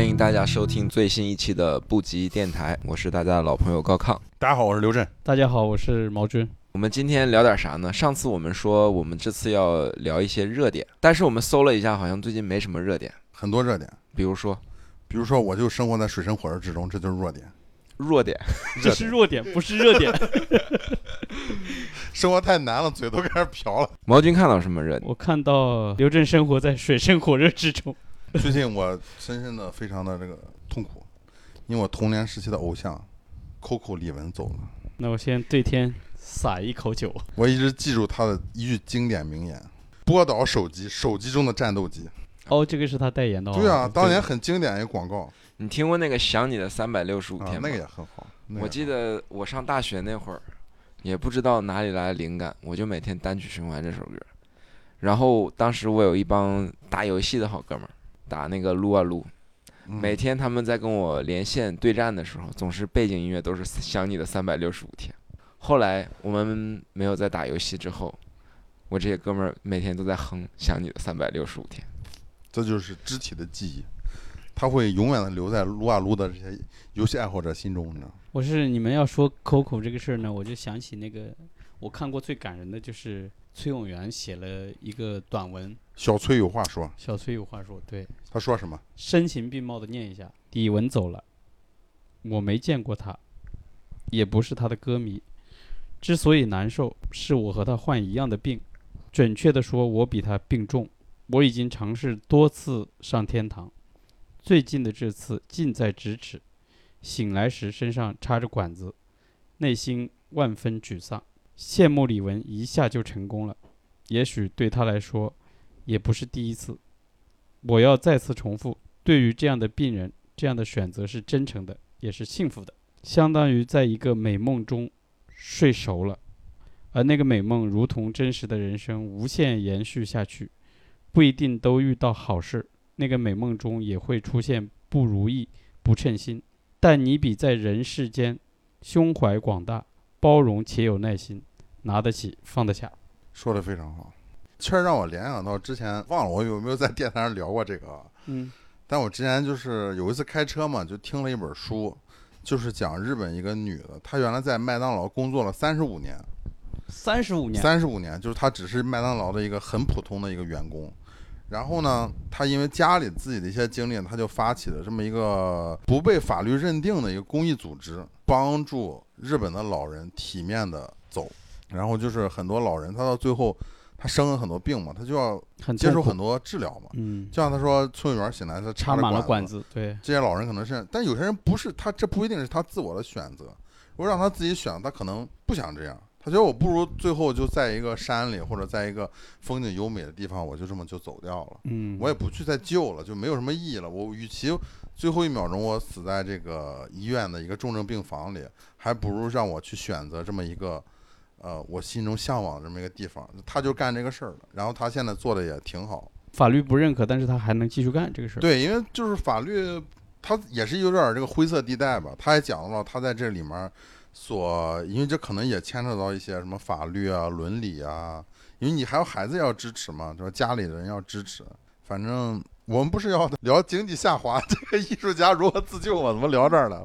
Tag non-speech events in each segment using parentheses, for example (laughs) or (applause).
欢迎大家收听最新一期的布吉电台，我是大家的老朋友高亢。大家好，我是刘震。大家好，我是毛军。我们今天聊点啥呢？上次我们说我们这次要聊一些热点，但是我们搜了一下，好像最近没什么热点。很多热点，比如说，比如说我就生活在水深火热之中，这就是弱点。弱点，这是弱点，不是热点。(laughs) 生活太难了，嘴都开始瓢了。毛军看到什么热点？我看到刘震生活在水深火热之中。(laughs) 最近我深深的、非常的这个痛苦，因为我童年时期的偶像 Coco 李玟走了。那我先对天撒一口酒。我一直记住他的一句经典名言：“波导手机，手机中的战斗机。”哦，这个是他代言的。对啊，当年很经典一个广告。你听过那个想你的三百六十五天吗？那个也很好。我记得我上大学那会儿，也不知道哪里来的灵感，我就每天单曲循环这首歌。然后当时我有一帮打游戏的好哥们儿，打那个撸啊撸，每天他们在跟我连线对战的时候，总是背景音乐都是想你的三百六十五天。后来我们没有在打游戏之后，我这些哥们儿每天都在哼想你的三百六十五天。这就是肢体的记忆。他会永远的留在撸啊撸的这些游戏爱好者心中，你知道我是你们要说 Coco 这个事儿呢，我就想起那个我看过最感人的就是崔永元写了一个短文。小崔有话说。小崔有话说，对。他说什么？声情并茂的念一下。李玟走了，我没见过他，也不是他的歌迷。之所以难受，是我和他患一样的病，准确的说，我比他病重。我已经尝试多次上天堂。最近的这次近在咫尺，醒来时身上插着管子，内心万分沮丧，羡慕李玟一下就成功了，也许对他来说，也不是第一次。我要再次重复，对于这样的病人，这样的选择是真诚的，也是幸福的，相当于在一个美梦中睡熟了，而那个美梦如同真实的人生，无限延续下去，不一定都遇到好事。那个美梦中也会出现不如意、不称心，但你比在人世间胸怀广大、包容且有耐心，拿得起放得下。说的非常好，确实让我联想到之前忘了我有没有在电台上聊过这个。嗯，但我之前就是有一次开车嘛，就听了一本书，就是讲日本一个女的，她原来在麦当劳工作了三十五年，三十五年，三十五年，就是她只是麦当劳的一个很普通的一个员工。然后呢，他因为家里自己的一些经历，他就发起了这么一个不被法律认定的一个公益组织，帮助日本的老人体面的走。然后就是很多老人，他到最后他生了很多病嘛，他就要接受很多治疗嘛。嗯，就像他说，村委员醒来他插满了管子，对，这些老人可能是，但有些人不是他，这不一定是他自我的选择。如果让他自己选，他可能不想这样。他觉得我不如最后就在一个山里或者在一个风景优美的地方，我就这么就走掉了。嗯，我也不去再救了，就没有什么意义了。我与其最后一秒钟我死在这个医院的一个重症病房里，还不如让我去选择这么一个，呃，我心中向往的这么一个地方。他就干这个事儿了，然后他现在做的也挺好。法律不认可，但是他还能继续干这个事儿。对，因为就是法律，他也是有点这个灰色地带吧。他也讲了，他在这里面。所，因为这可能也牵扯到一些什么法律啊、伦理啊，因为你还有孩子要支持嘛，对吧？家里的人要支持。反正我们不是要聊经济下滑，这个艺术家如何自救吗？怎么聊这儿了？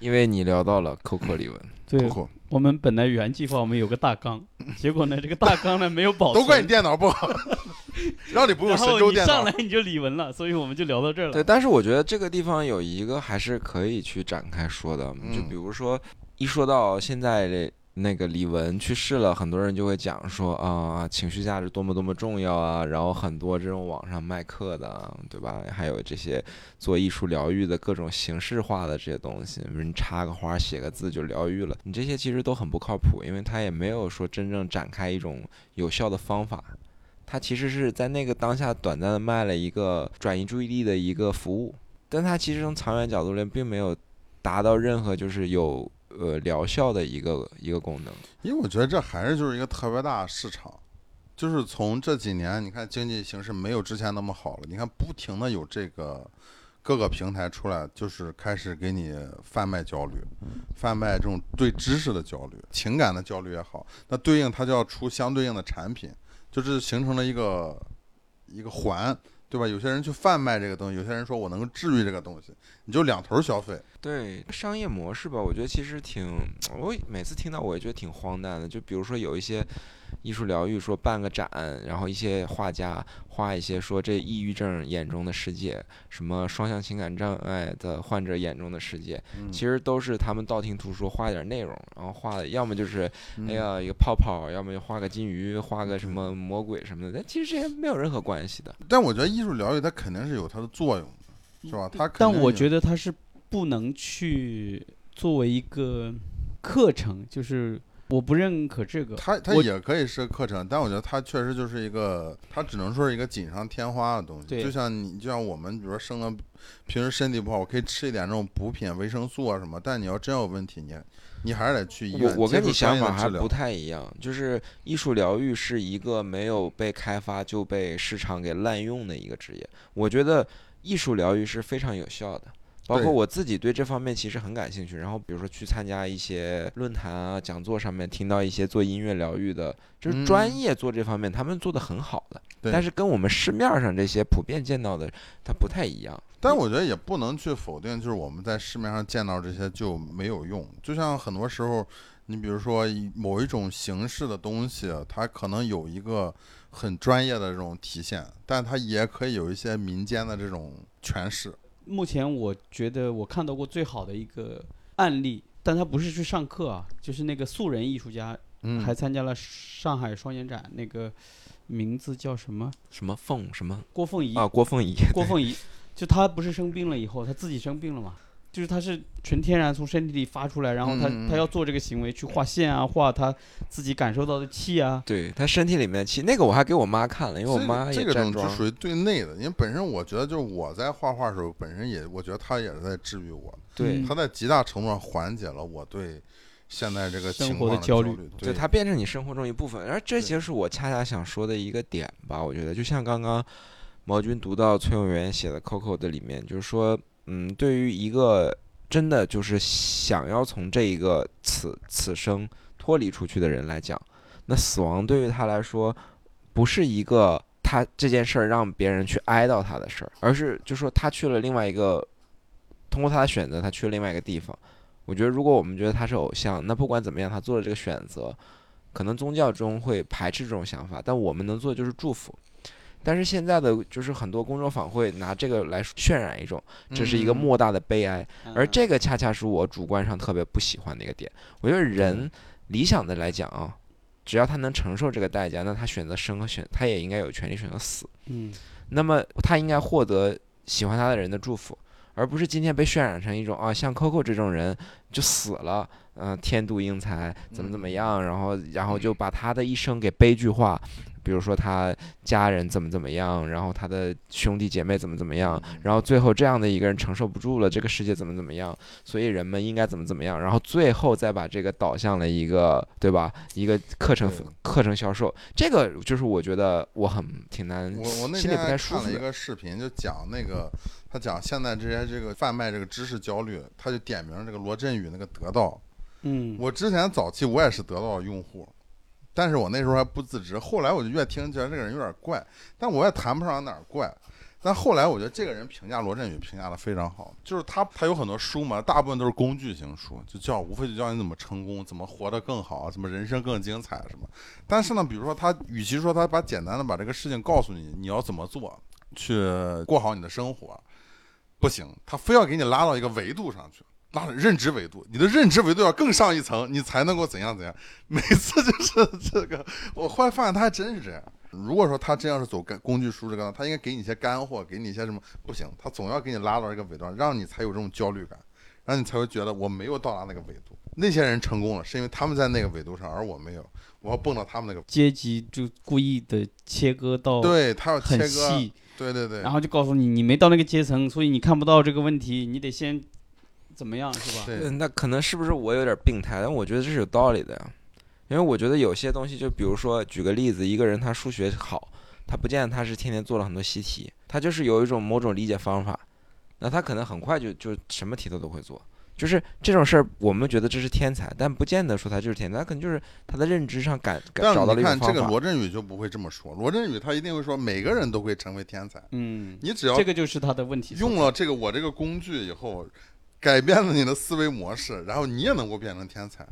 因为你聊到了 Coco 李玟。对，我们本来原计划我们有个大纲，(laughs) 结果呢，这个大纲呢没有保存。(laughs) 都怪你电脑不好，(laughs) 让你不用神州电脑。上来你就李文了，所以我们就聊到这儿了。对，但是我觉得这个地方有一个还是可以去展开说的，就比如说。一说到现在那个李玟去世了，很多人就会讲说啊，情绪价值多么多么重要啊，然后很多这种网上卖课的，对吧？还有这些做艺术疗愈的各种形式化的这些东西，你插个花、写个字就疗愈了，你这些其实都很不靠谱，因为他也没有说真正展开一种有效的方法，他其实是在那个当下短暂的卖了一个转移注意力的一个服务，但他其实从长远角度来并没有达到任何就是有。呃，疗效的一个一个功能，因为我觉得这还是就是一个特别大的市场，就是从这几年，你看经济形势没有之前那么好了，你看不停的有这个各个平台出来，就是开始给你贩卖焦虑，贩卖这种对知识的焦虑、情感的焦虑也好，那对应它就要出相对应的产品，就是形成了一个一个环。对吧？有些人去贩卖这个东西，有些人说我能够治愈这个东西，你就两头消费。对商业模式吧，我觉得其实挺，我每次听到我也觉得挺荒诞的。就比如说有一些艺术疗愈，说办个展，然后一些画家画一些说这抑郁症眼中的世界，什么双向情感障碍的患者眼中的世界，嗯其实都是他们道听途说画点内容，然后画的要么就是嗯哎呀一个泡泡，要么就画个金鱼，画个什么魔鬼什么的，但其实这些没有任何关系的。但我觉得艺术疗愈它肯定是有它的作用的，是吧？它但我觉得它是不能去作为一个课程，就是我不认可这个。它它也可以是课程，但我觉得它确实就是一个，它只能说是一个锦上添花的东西。就像你，就像我们，比如说生了，平时身体不好，我可以吃一点这种补品、维生素啊什么。但你要真有问题，你你还是得去医院我我跟你接受专想业的治疗法还不太一样，就是艺术疗愈是一个没有被开发就被市场给滥用的一个职业。我觉得艺术疗愈是非常有效的，包括我自己对这方面其实很感兴趣。然后比如说去参加一些论坛啊、讲座上面，听到一些做音乐疗愈的，就是专嗯业做这方面，他们做的很好的，但是跟我们市面上这些普遍见到的它不太一样。但我觉得也不能去否定，就是我们在市面上见到这些就没有用。就像很多时候，你比如说某一种形式的东西，它可能有一个很专业的这种体现，但它也可以有一些民间的这种诠释。目前我觉得我看到过最好的一个案例，但他不是去上课啊，就是那个素人艺术家，嗯，还参加了上海双年展，那个名字叫什么？什么凤什么郭凤仪。啊？郭凤仪，郭凤仪，就他不是生病了以后，他自己生病了嘛？就是它是纯天然从身体里发出来，然后他、嗯嗯嗯他要做这个行为去画线啊，画他自己感受到的气啊。对他身体里面的气，那个我还给我妈看了，因为我这妈这个也站桩种就。属于对内的，因为本身我觉得就是我在画画的时候，本身也我觉得他也是在治愈我，对嗯他在极大程度上缓解了我对现在这个生情况的活的焦虑虑。对，它变成你生活中一部分，而这就是我恰恰想说的一个点吧。我觉得，就像刚刚毛军读到崔永元写的《Coco》的里面，就是说，嗯，对于一个真的就是想要从这一个此此生脱离出去的人来讲，那死亡对于他来说，不是一个他这件事儿让别人去哀悼他的事儿，而是就说他去了另外一个，通过他的选择，他去了另外一个地方。我觉得，如果我们觉得他是偶像，那不管怎么样，他做了这个选择，可能宗教中会排斥这种想法，但我们能做的就是祝福。但是现在的就是很多公众坊会拿这个来渲染一种，这是一个嗯莫大的悲哀，而嗯这个恰恰是我主观上特别不喜欢的一个点。我觉得人理想的来讲啊，只要他能承受这个代价，那他选择生和选，他也应该有权利选择死。嗯，那么他应该获得喜欢他的人的祝福，而不是今天被渲染成一种啊，像 Coco 这种人就死了，嗯、天妒英才，怎么怎么样，然后然后就把他的一生给悲剧化。比如说他家人怎么怎么样，然后他的兄弟姐妹怎么怎么样，然后最后这样的一个人承受不住了，这个世界怎么怎么样，所以人们应该怎么怎么样，然后最后再把这个导向了一个对吧？一个课程课程销售，这个就是我觉得我很挺难，我我那天。看了一个视频，就讲那个他讲现在这些这个贩卖这个知识焦虑，他就点名这个罗振宇那个得到。嗯，我之前早期我也是得到的用户，但是我那时候还不自知，后来我就越听觉得这个人有点怪，但我也谈不上哪儿怪。但后来我觉得这个人评价罗振宇评价的非常好，就是他他有很多书嘛，大部分都是工具型书，就教无非就教你怎么成功，怎么活得更好，怎么人生更精彩什么。但是呢，比如说他与其说他把简单的把这个事情告诉你，你要怎么做去过好你的生活，不行，他非要给你拉到一个维度上去。拉到认知维度，你的认知维度要更上一层，你才能够怎样怎样。每次就是 (laughs) 这个，我后来发现他还真是这样。如果说他真要是走干工具书这个，他应该给你一些干货，给你一些什么？不行，他总要给你拉到一个维度，让你才有这种焦虑感，让你才会觉得我没有到达那个维度。那些人成功了，是因为他们在那个维度上，而我没有，我要蹦到他们那个。阶级就故意的切割到对他要切很割，细，对对对，然后就告诉你你没到那个阶层，所以你看不到这个问题，你得先怎么样是吧？那可能是不是我有点病态？但我觉得这是有道理的呀，因为我觉得有些东西，就比如说举个例子，一个人他数学好，他不见得他是天天做了很多习题，他就是有一种某种理解方法，那他可能很快就就什么题他都会做。就是这种事儿，我们觉得这是天才，但不见得说他就是天才，他可能就是他的认知上感感但找到了是你看这个。罗振宇就不会这么说，罗振宇他一定会说每个人都会成为天才，嗯，你只要这个就是他的问题。用了这个我这个工具以后，改变了你的思维模式，(laughs) 然后你也能够变成天才。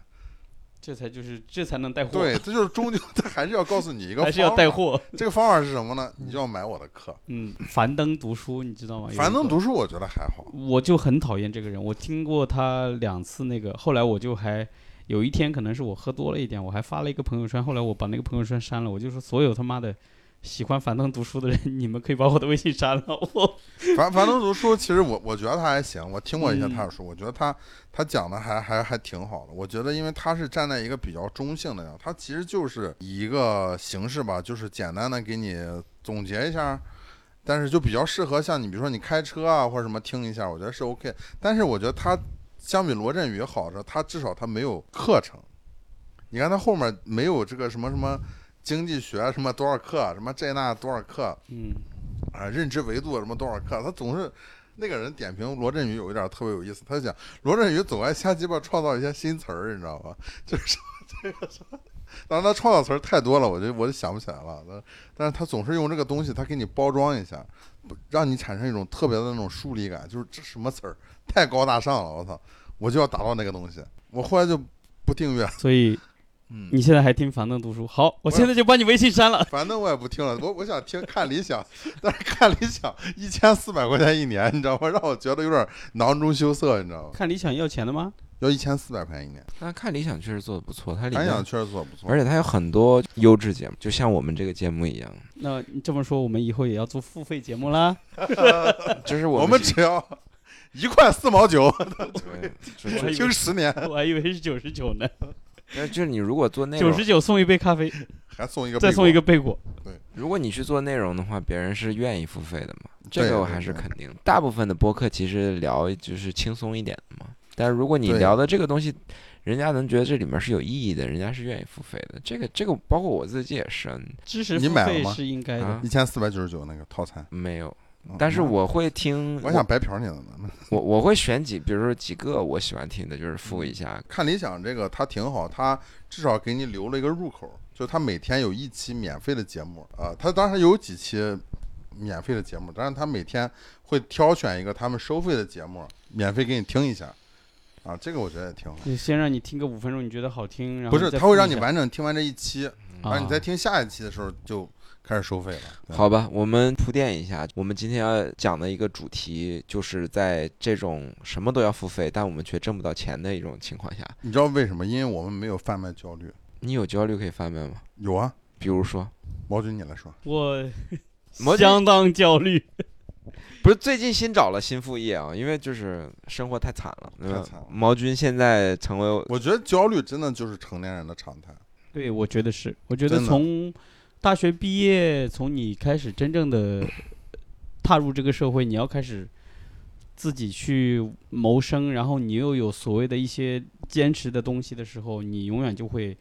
这才就是这才能带货，对，，这就是终究 (laughs) 他还是要告诉你一个，还是要带。货。这个方法是什么呢？你就要买我的课。嗯，樊登读书你知道吗？樊登读书我觉得还好，我就很讨厌这个人，我听过他两次那个，后来我就还有一天可能是我喝多了一点，我还发了一个朋友圈，后来我把那个朋友圈删了，我就说所有他妈的喜欢樊登读书的人，(laughs) 你们可以把我的微信删了，我 (laughs) 樊樊登读书 (laughs) 其实我我觉得他还行，我听过一些他的嗯书，我觉得他他讲的还还还挺好的。我觉得因为他是站在一个比较中性的，他其实就是以一个形式吧，就是简单的给你总结一下。但是就比较适合像你，比如说你开车啊或者什么听一下，我觉得是 OK。但是我觉得他相比罗振宇好着，他至少他没有课程。你看他后面没有这个什么什么经济学什么多少课，什么这那多少课，嗯，啊，认知维度什么多少课，他总是那个人点评罗振宇有一点特别有意思，他就讲罗振宇总爱瞎鸡巴创造一些新词儿，你知道吧？就是说这个说，当然他创造词儿太多了，我就我就想不起来了。但但是他总是用这个东西，他给你包装一下，不让你产生一种特别的那种疏离感，就是这什么词儿太高大上了，我操，我就要达到那个东西。我后来就不订阅，所以嗯，你现在还听樊登读书？好，我现在就把你微信删了。(laughs) 樊登我也不听了，我我想听看理想，(laughs) 但是看理想一千四百块钱一年，你知道吗？让我觉得有点囊中羞涩，你知道吗？看理想要钱的吗？要一千四百块钱一年，但看理想确实做的不错，它理想确实做的不错。而且它有很多优质节目，就像我们这个节目一样，那你这么说，我们以后也要做付费节目啦？(laughs) 就是我们们只要一块四毛九，对，听十年，我还以为是九十九呢，就就是你如果做内容九十，九送一杯咖啡，(laughs) 还送一个，再送一个。贝果。对如果你去做内容的话，别人是愿意付费的嘛，这个我还是肯定的。大部分的播客其实聊就是轻松一点的嘛，但是如果你聊的这个东西，人家能觉得这里面是有意义的，人家是愿意付费的。这个这个包括我自己也是，知识付费你买了吗是应该的。啊一千四百九十九那个套餐，没有。嗯但是我会听，我想白嫖你了呢。(laughs) 我我会选几，比如说几个我喜欢听的，就是复一下。看理想这个它挺好，它至少给你留了一个入口，就它每天有一期免费的节目啊，它当然有几期免费的节目，但是它每天会挑选一个他们收费的节目，免费给你听一下，啊，这个我觉得也挺好。就先让你听个五分钟，你觉得好听，然后不是，再它会让你完整听完这一期，然后你啊再听下一期的时候就开始收费了。好吧，我们铺垫一下，我们今天要讲的一个主题，就是在这种什么都要付费，但我们却挣不到钱的一种情况下，你知道为什么？因为我们没有贩卖焦虑。你有焦虑可以贩卖吗？有啊，比如说，毛军你来说。我毛相当焦虑。(laughs) 不是最近新找了新副业啊，因为就是生活太惨了，对吧太惨了毛军现在成为我觉得焦虑真的就是成年人的常态。对，我觉得是。我觉得从大学毕业，从你开始真正的 (laughs) 踏入这个社会，你要开始自己去谋生，然后你又有所谓的一些坚持的东西的时候，你永远就会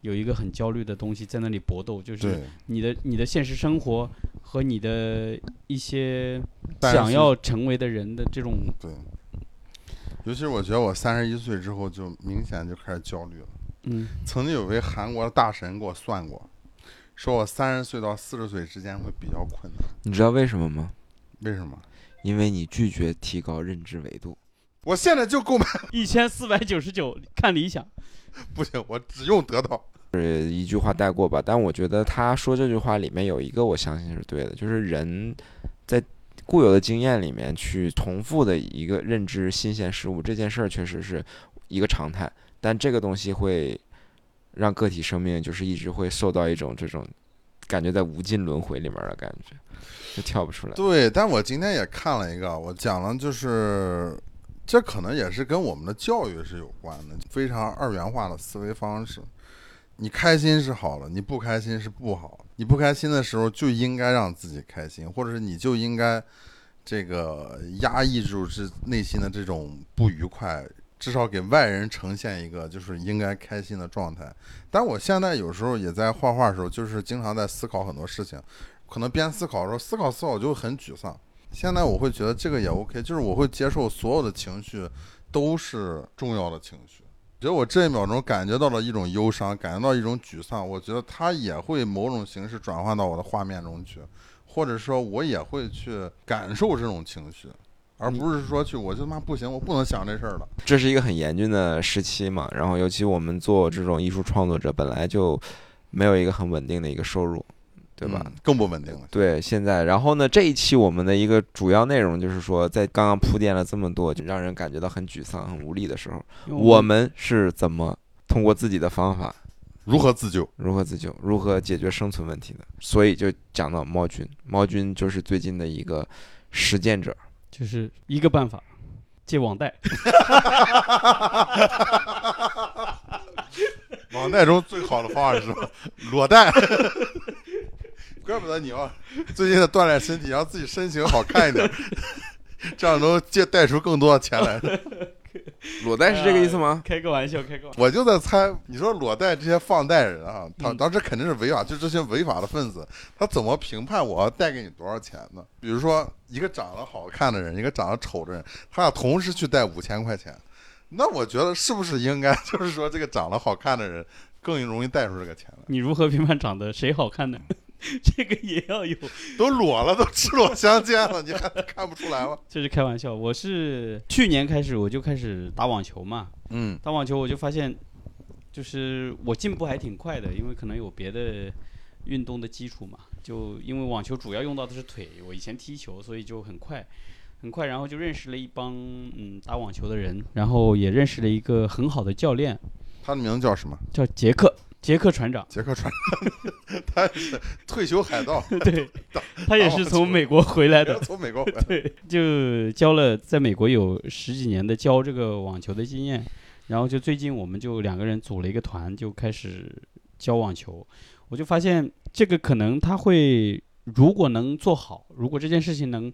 有一个很焦虑的东西在那里搏斗，就是，你的你的现实生活和你的一些想要成为的人的这种对，尤其是我觉得我三十一岁之后就明显就开始焦虑了。嗯。曾经有位韩国的大神给我算过，说我三十岁到四十岁之间会比较困难。你知道为什么吗？为什么？因为你拒绝提高认知维度。我现在就购买，(laughs) 一千四百九十九看理想，不行，我只用得到。是一句话带过吧，但我觉得他说这句话里面有一个我相信是对的，就是人在固有的经验里面去重复的一个认知新鲜事物这件事儿，确实是一个常态，但这个东西会让个体生命就是一直会受到一种这种感觉在无尽轮回里面的感觉，就跳不出来。对，但我今天也看了一个，我讲了，就是这可能也是跟我们的教育是有关的，非常二元化的思维方式。你开心是好了，你不开心是不好。你不开心的时候就应该让自己开心，或者是你就应该这个压抑住是内心的这种不愉快，至少给外人呈现一个就是应该开心的状态。但我现在有时候也在画画的时候，就是经常在思考很多事情，可能边思考的时候思考思考就很沮丧。现在我会觉得这个也 OK，就是我会接受所有的情绪都是重要的情绪。觉得我这一秒钟感觉到了一种忧伤，感觉到一种沮丧，我觉得它也会某种形式转换到我的画面中去，或者说，我也会去感受这种情绪，而不是说去我就他妈不行，我不能想这事儿了。这是一个很严峻的时期嘛，然后尤其我们做这种艺术创作者，本来就没有一个很稳定的一个收入，对吧？嗯更不稳定了。对，现在，然后呢，这一期我们的一个主要内容就是说，在刚刚铺垫了这么多，就让人感觉到很沮丧、很无力的时候，我们是怎么通过自己的方法如何自救？如何自救，如何解决生存问题的？所以就讲到猫君，猫君就是最近的一个实践者。就是一个办法，借网贷。(laughs) 网贷中最好的方法是什么？裸贷。(laughs) 怪不得你要最近在锻炼身体，让自己身形好看一点，(laughs) 这样能借贷出更多的钱来。裸贷是这个意思吗？(laughs) 开个玩笑，开个玩笑。我就在猜，你说裸贷这些放贷人啊，他嗯当时肯定是违法，就这些违法的分子，他怎么评判我要贷给你多少钱呢？比如说一个长得好看的人，一个长得丑的人，他俩同时去贷五千块钱，那我觉得是不是应该 (laughs) 就是说这个长得好看的人更容易贷出这个钱来？你如何评判长得谁好看呢？这个也要有，都裸了，都赤裸相见了，你还看不出来吗？这是开玩笑。我是去年开始我就开始打网球嘛，嗯打网球我就发现，就是我进步还挺快的，因为可能有别的运动的基础嘛。就因为网球主要用到的是腿，我以前踢球，所以就很快，很快，然后就认识了一帮嗯打网球的人，然后也认识了一个很好的教练，他的名字叫什么？叫杰克，杰克船长。(laughs) 杰克船长，他是退休海盗，(laughs) 对，他也是从美国回来的。从美国回来。(laughs) 对，就教了在美国有十几年的教这个网球的经验，然后就最近我们就两个人组了一个团，就开始教网球。我就发现这个可能他会，如果能做好，如果这件事情能，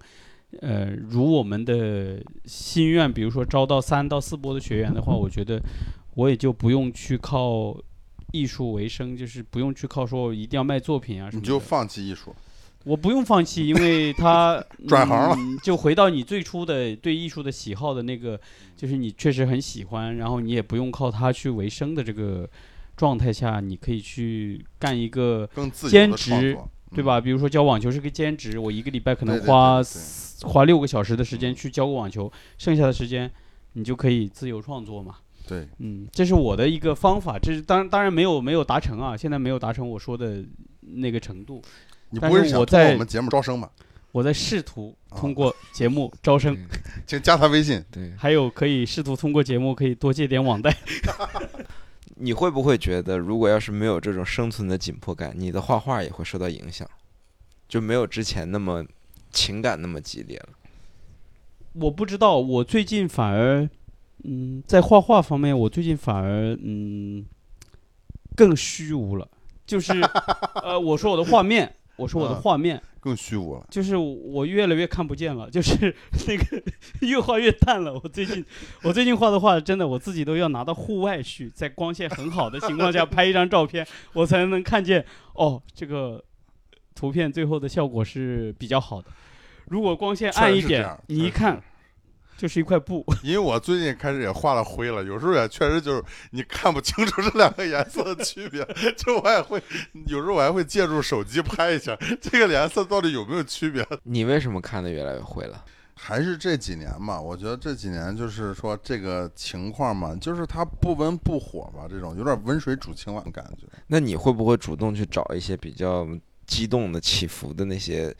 呃，如我们的心愿，比如说招到三到四波的学员的话，我觉得我也就不用去靠艺术为生，就是不用去靠说我一定要卖作品啊什么的。你就放弃艺术，我不用放弃，因为他 (laughs) 转行了嗯，就回到你最初的对艺术的喜好的那个，就是你确实很喜欢，然后你也不用靠它去为生的这个状态下，你可以去干一个，兼职，对吧？比如说教网球是个兼职，我一个礼拜可能花花六个小时的时间去教个网球，剩下的时间你就可以自由创作嘛。对，嗯，这是我的一个方法，这是当当然没有没有达成啊，现在没有达成我说的那个程度。你不会是我在想通过我们节目招生吧？我在试图啊通过节目招生，请 (laughs) 加他微信。对，还有可以试图通过节目可以多借点网贷。(laughs) (laughs) 你会不会觉得，如果要是没有这种生存的紧迫感，你的画画也会受到影响，就没有之前那么情感那么激烈了？我不知道，我最近反而，嗯，在画画方面，我最近反而嗯更虚无了。就是呃，我说我的画面，我说我的啊画面，更虚无了。就是我越来越看不见了，就是 (laughs) 那个越画越淡了。我最近我最近画的画，真的我自己都要拿到户外去，在光线很好的情况下拍一张照片，我才能看见哦，这个图片最后的效果是比较好的。如果光线暗一点确实是这样，你一看就是一块布。(laughs) 因为我最近开始也画了灰了，有时候也确实就是你看不清楚这两个颜色的区别，(laughs) 就我也会有时候我还会借助手机拍一下这个颜色到底有没有区别。你为什么看的越来越灰了？还是这几年嘛，我觉得这几年就是说这个情况嘛，就是它不温不火吧，这种有点温水煮青蛙的感觉。那你会不会主动去找一些比较激动的、起伏的那些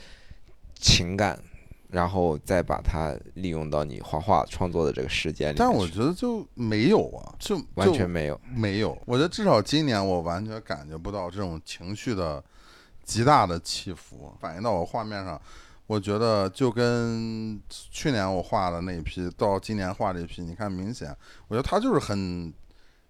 情感，然后再把它利用到你画画创作的这个时间里？但我觉得就没有啊，就完全没有。没有。我觉得至少今年我完全感觉不到这种情绪的极大的起伏，反映到我画面上。我觉得就跟去年我画的那一批到今年画这一批，你看明显，我觉得它就是很，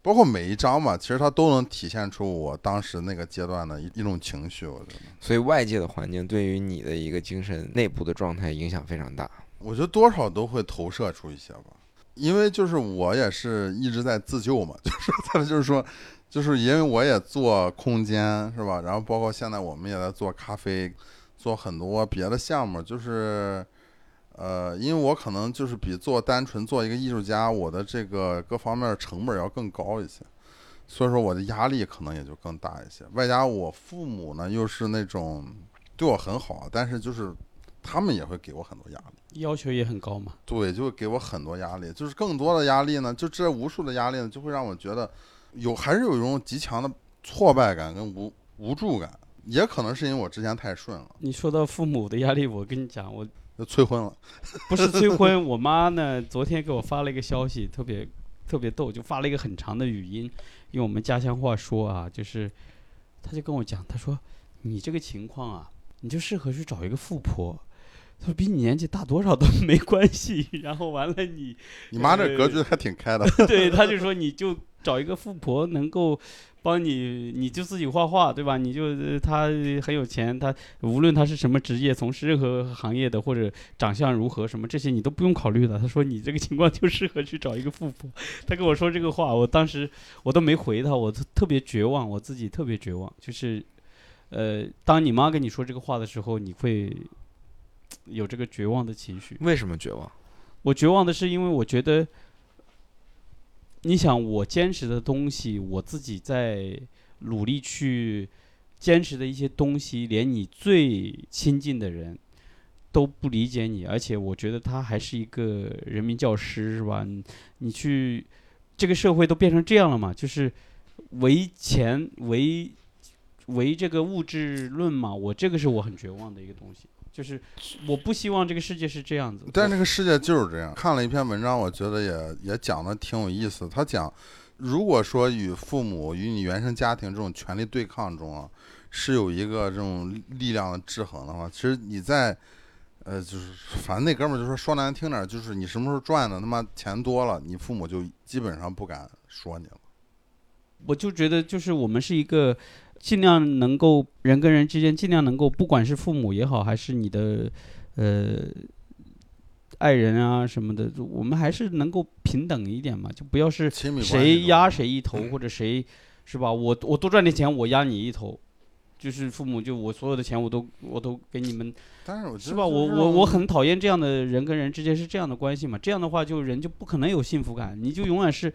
包括每一张嘛，其实它都能体现出我当时那个阶段的一一种情绪。我觉得，所以外界的环境对于你的一个精神内部的状态影响非常大。我觉得多少都会投射出一些吧，因为就是我也是一直在自救嘛，(laughs) 就是再就是说，就是因为我也做空间是吧，然后包括现在我们也在做咖啡，做很多别的项目，就是呃，因为我可能就是比做单纯做一个艺术家，我的这个各方面成本要更高一些，所以说我的压力可能也就更大一些。外加我父母呢又是那种对我很好，但是就是他们也会给我很多压力，要求也很高嘛。对，就会给我很多压力，就是更多的压力呢，就这无数的压力呢，就会让我觉得有还是有一种极强的挫败感跟无无助感，也可能是因为我之前太顺了，你说到父母的压力，我跟你讲，我就催婚了。(laughs) 不是催婚，我妈呢昨天给我发了一个消息，特别特别逗，就发了一个很长的语音，用我们家乡话说啊，就是，她就跟我讲，她说你这个情况啊，你就适合去找一个富婆。她说比你年纪大多少都没关系，(laughs) 然后完了你你妈这格局还挺开的，(laughs) 对，她就说你就找一个富婆能够帮你，你就自己画画，对吧？你就呃他很有钱，他无论他是什么职业，从事任何行业的或者长相如何什么这些你都不用考虑的。他说你这个情况就适合去找一个富婆。他跟我说这个话，我当时我都没回他，我特特别绝望，我自己特别绝望。就是，呃，当你妈跟你说这个话的时候，你会有这个绝望的情绪。为什么绝望？我绝望的是，因为我觉得，你想我坚持的东西，我自己在努力去坚持的一些东西，连你最亲近的人都不理解你，而且我觉得他还是一个人民教师，是吧？你去这个社会都变成这样了嘛，就是唯钱唯唯这个物质论嘛，我这个是我很绝望的一个东西。就是我不希望这个世界是这样子，但这个世界就是这样。看了一篇文章，我觉得也也讲的挺有意思。他讲，如果说与父母与你原生家庭这种权力对抗中啊，是有一个这种力量的制衡的话，其实你在，呃，就是反正那哥们儿就说说难听点儿，就是你什么时候赚的他妈钱多了，你父母就基本上不敢说你了。我就觉得，就是我们是一个尽量能够人跟人之间尽量能够，不管是父母也好，还是你的呃爱人啊什么的，就我们还是能够平等一点嘛，就不要是谁压谁一头，(clears throat) 或者谁是吧？我我多赚点钱，我压你一头。就是父母，就我所有的钱我都我都给你们，但是我是吧？我我我很讨厌这样的人跟人之间是这样的关系嘛。这样的话，就人就不可能有幸福感，你就永远是，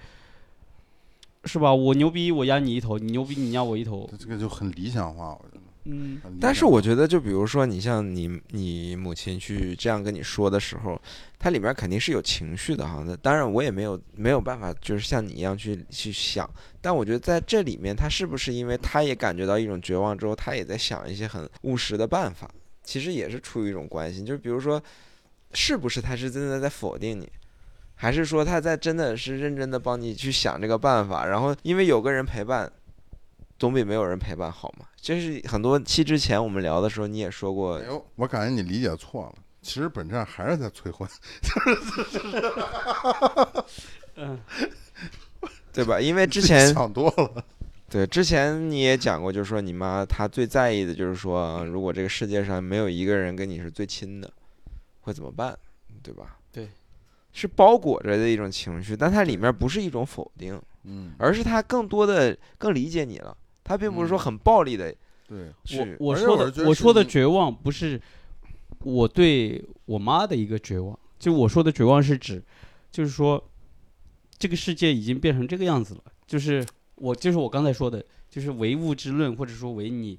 是吧？我牛逼，我压你一头；你牛逼，你压我一头。这个就很理想化，我觉得。嗯，但是我觉得，就比如说你像你你母亲去这样跟你说的时候，它里面肯定是有情绪的哈。那当然我也没有没有办法，就是像你一样去去想。但我觉得在这里面，他是不是因为他也感觉到一种绝望之后，他也在想一些很务实的办法？其实也是出于一种关心，就是比如说，是不是他是真的在否定你？还是说他在真的是认真的帮你去想这个办法？然后因为有个人陪伴，总比没有人陪伴好嘛。这是很多期之前我们聊的时候你也说过哎，呦，我感觉你理解错了。其实本质上还是在催婚，嗯，对吧？因为之前 (laughs) 想多了。对之前你也讲过，就是说你妈她最在意的就是说，如果这个世界上没有一个人跟你是最亲的，会怎么办？对吧？对，是包裹着的一种情绪，但它里面不是一种否定，嗯，而是他更多的更理解你了。他并不是说嗯。很暴力的对，去我我说的我说的绝望不是我对我妈的一个绝望，就我说的绝望是指，就是说这个世界已经变成这个样子了，就是我就是我刚才说的，就是唯物之论，或者说唯你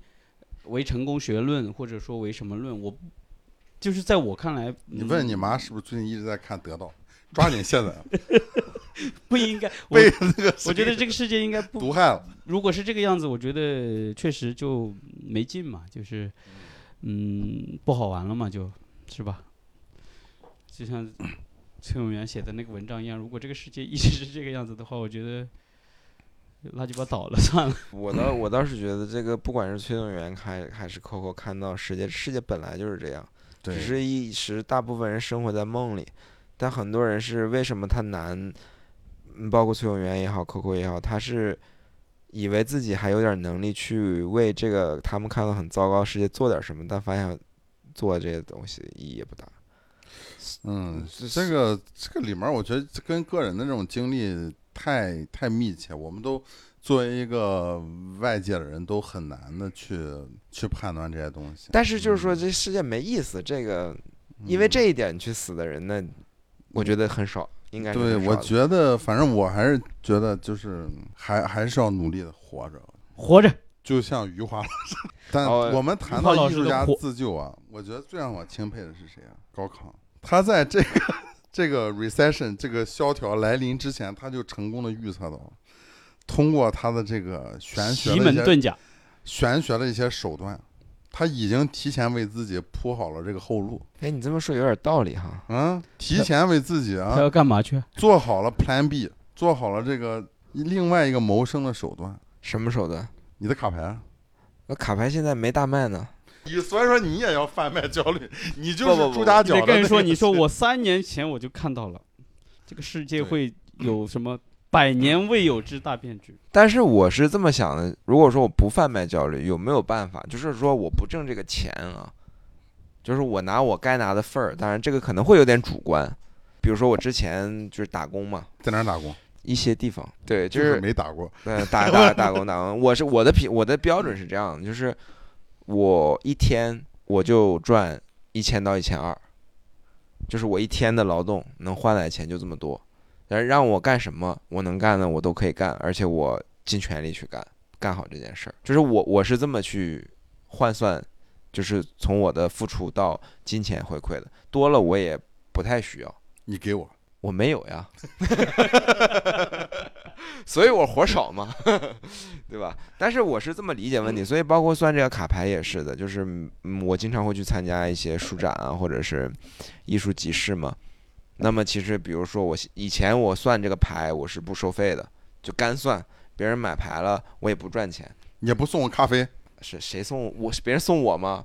唯成功学论，或者说唯什么论，我就是在我看来，你问你妈是不是最近一直在看《得到》，抓紧现在 (laughs) 不应该，(laughs) 我被那个我觉得这个世界应该不毒害了。如果是这个样子，我觉得确实就没劲嘛，就是，嗯，不好玩了嘛，就是吧？就像崔永元写的那个文章一样，如果这个世界一直是这个样子的话，我觉得垃圾把倒了算了。(laughs) 我倒我倒是觉得这个不管是崔永元还还是 Coco 看到世界，世界本来就是这样，只是一时大部分人生活在梦里，但很多人是为什么他难？嗯包括崔永元也好，Coco 也好，他是以为自己还有点能力去为这个他们看到很糟糕的世界做点什么，但发现做这些东西意义也不大。嗯，这个这个里面，我觉得跟个人的这种经历太太密切，我们都作为一个外界的人都很难的去去判断这些东西。但是就是说这世界没意思，这个因为这一点去死的人，那我觉得很少，应该是对，我觉得反正我还是觉得就是还还是要努力的活着，活着，就像余华老师。但哦我们谈到艺术家自救啊，我觉得最让我钦佩的是谁啊？高康，他在这个这个 recession 这个萧条来临之前，他就成功的预测到了，通过他的这个玄学奇的一些门遁甲，玄学的一些手段，他已经提前为自己铺好了这个后路，哎，你这么说有点道理哈。嗯，提前为自己啊他要干嘛去？做好了 Plan B，做好了这个另外一个谋生的手段。什么手段？你的卡牌，啊我卡牌现在没大卖呢。你所以说你也要贩卖焦虑，(laughs) 你就是朱家你角的那得跟人说，你说 (laughs) 我三年前我就看到了，这个世界会有什么百年未有之大变局。但是我是这么想的，如果说我不贩卖焦虑，有没有办法？就是说我不挣这个钱啊，就是我拿我该拿的份儿。当然这个可能会有点主观，比如说我之前就是打工嘛，在哪儿打工？一些地方对，就就是是没打过。呃打打打工打工。我是我的评我的标准是这样的，就是我一天我就赚一千到一千二，就是我一天的劳动能换来钱就这么多。然后让我干什么，我能干的我都可以干，而且我尽全力去干，干好这件事儿。就是我我是这么去换算，就是从我的付出到金钱回馈的，多了我也不太需要。你给我，我没有呀，(laughs) 所以我活少嘛，(laughs) 对吧？但是我是这么理解问题，所以包括算这个卡牌也是的，就是嗯我经常会去参加一些书展啊，或者是艺术集市嘛。那么其实比如说我以前我算这个牌我是不收费的，就干算，别人买牌了我也不赚钱，也不送我咖啡，是谁送我？我别人送我吗？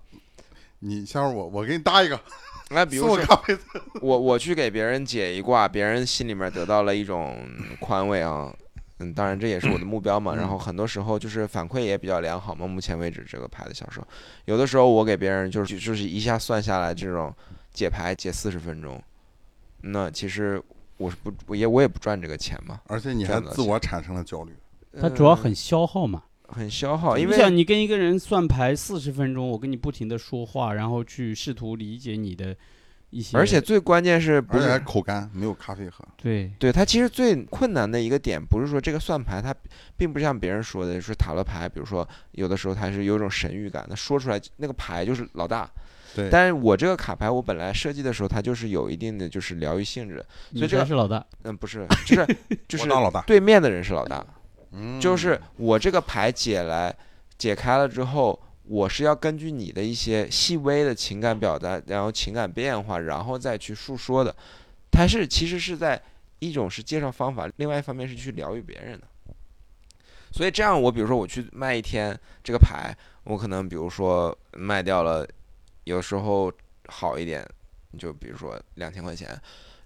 你先让我，我给你搭一个，(laughs) 那比如说 (laughs) 我。我我去给别人解一卦，别人心里面得到了一种宽慰啊，嗯，当然这也是我的目标嘛。嗯然后很多时候就是反馈也比较良好嘛。目前为止这个牌的销售，有的时候我给别人就是就是一下算下来，这种解牌解四十分钟，那其实我是不我也我也不赚这个钱嘛。而且你还自我产生了焦虑。它主要呃很消耗嘛。很消耗，因为想，为你跟一个人算牌四十分钟，我跟你不停的说话，然后去试图理解你的一些，而且最关键是不而且还是口干，没有咖啡喝。对对它其实最困难的一个点，不是说这个算牌，它并不像别人说的，说塔罗牌，比如说有的时候它是有一种神谕感，它说出来那个牌就是老大。对，但是我这个卡牌，我本来设计的时候，它就是有一定的就是疗愈性质所以这个是老大。嗯，不是，(laughs) 就是就是老大。对面的人是老大，嗯，就是我这个牌解来解开了之后，我是要根据你的一些细微的情感表达，然后情感变化，然后再去述说的。它是其实是在一种是介绍方法，另外一方面是去疗愈别人的。所以这样，我比如说我去卖一天这个牌，我可能比如说卖掉了，有时候好一点，就比如说两千块钱，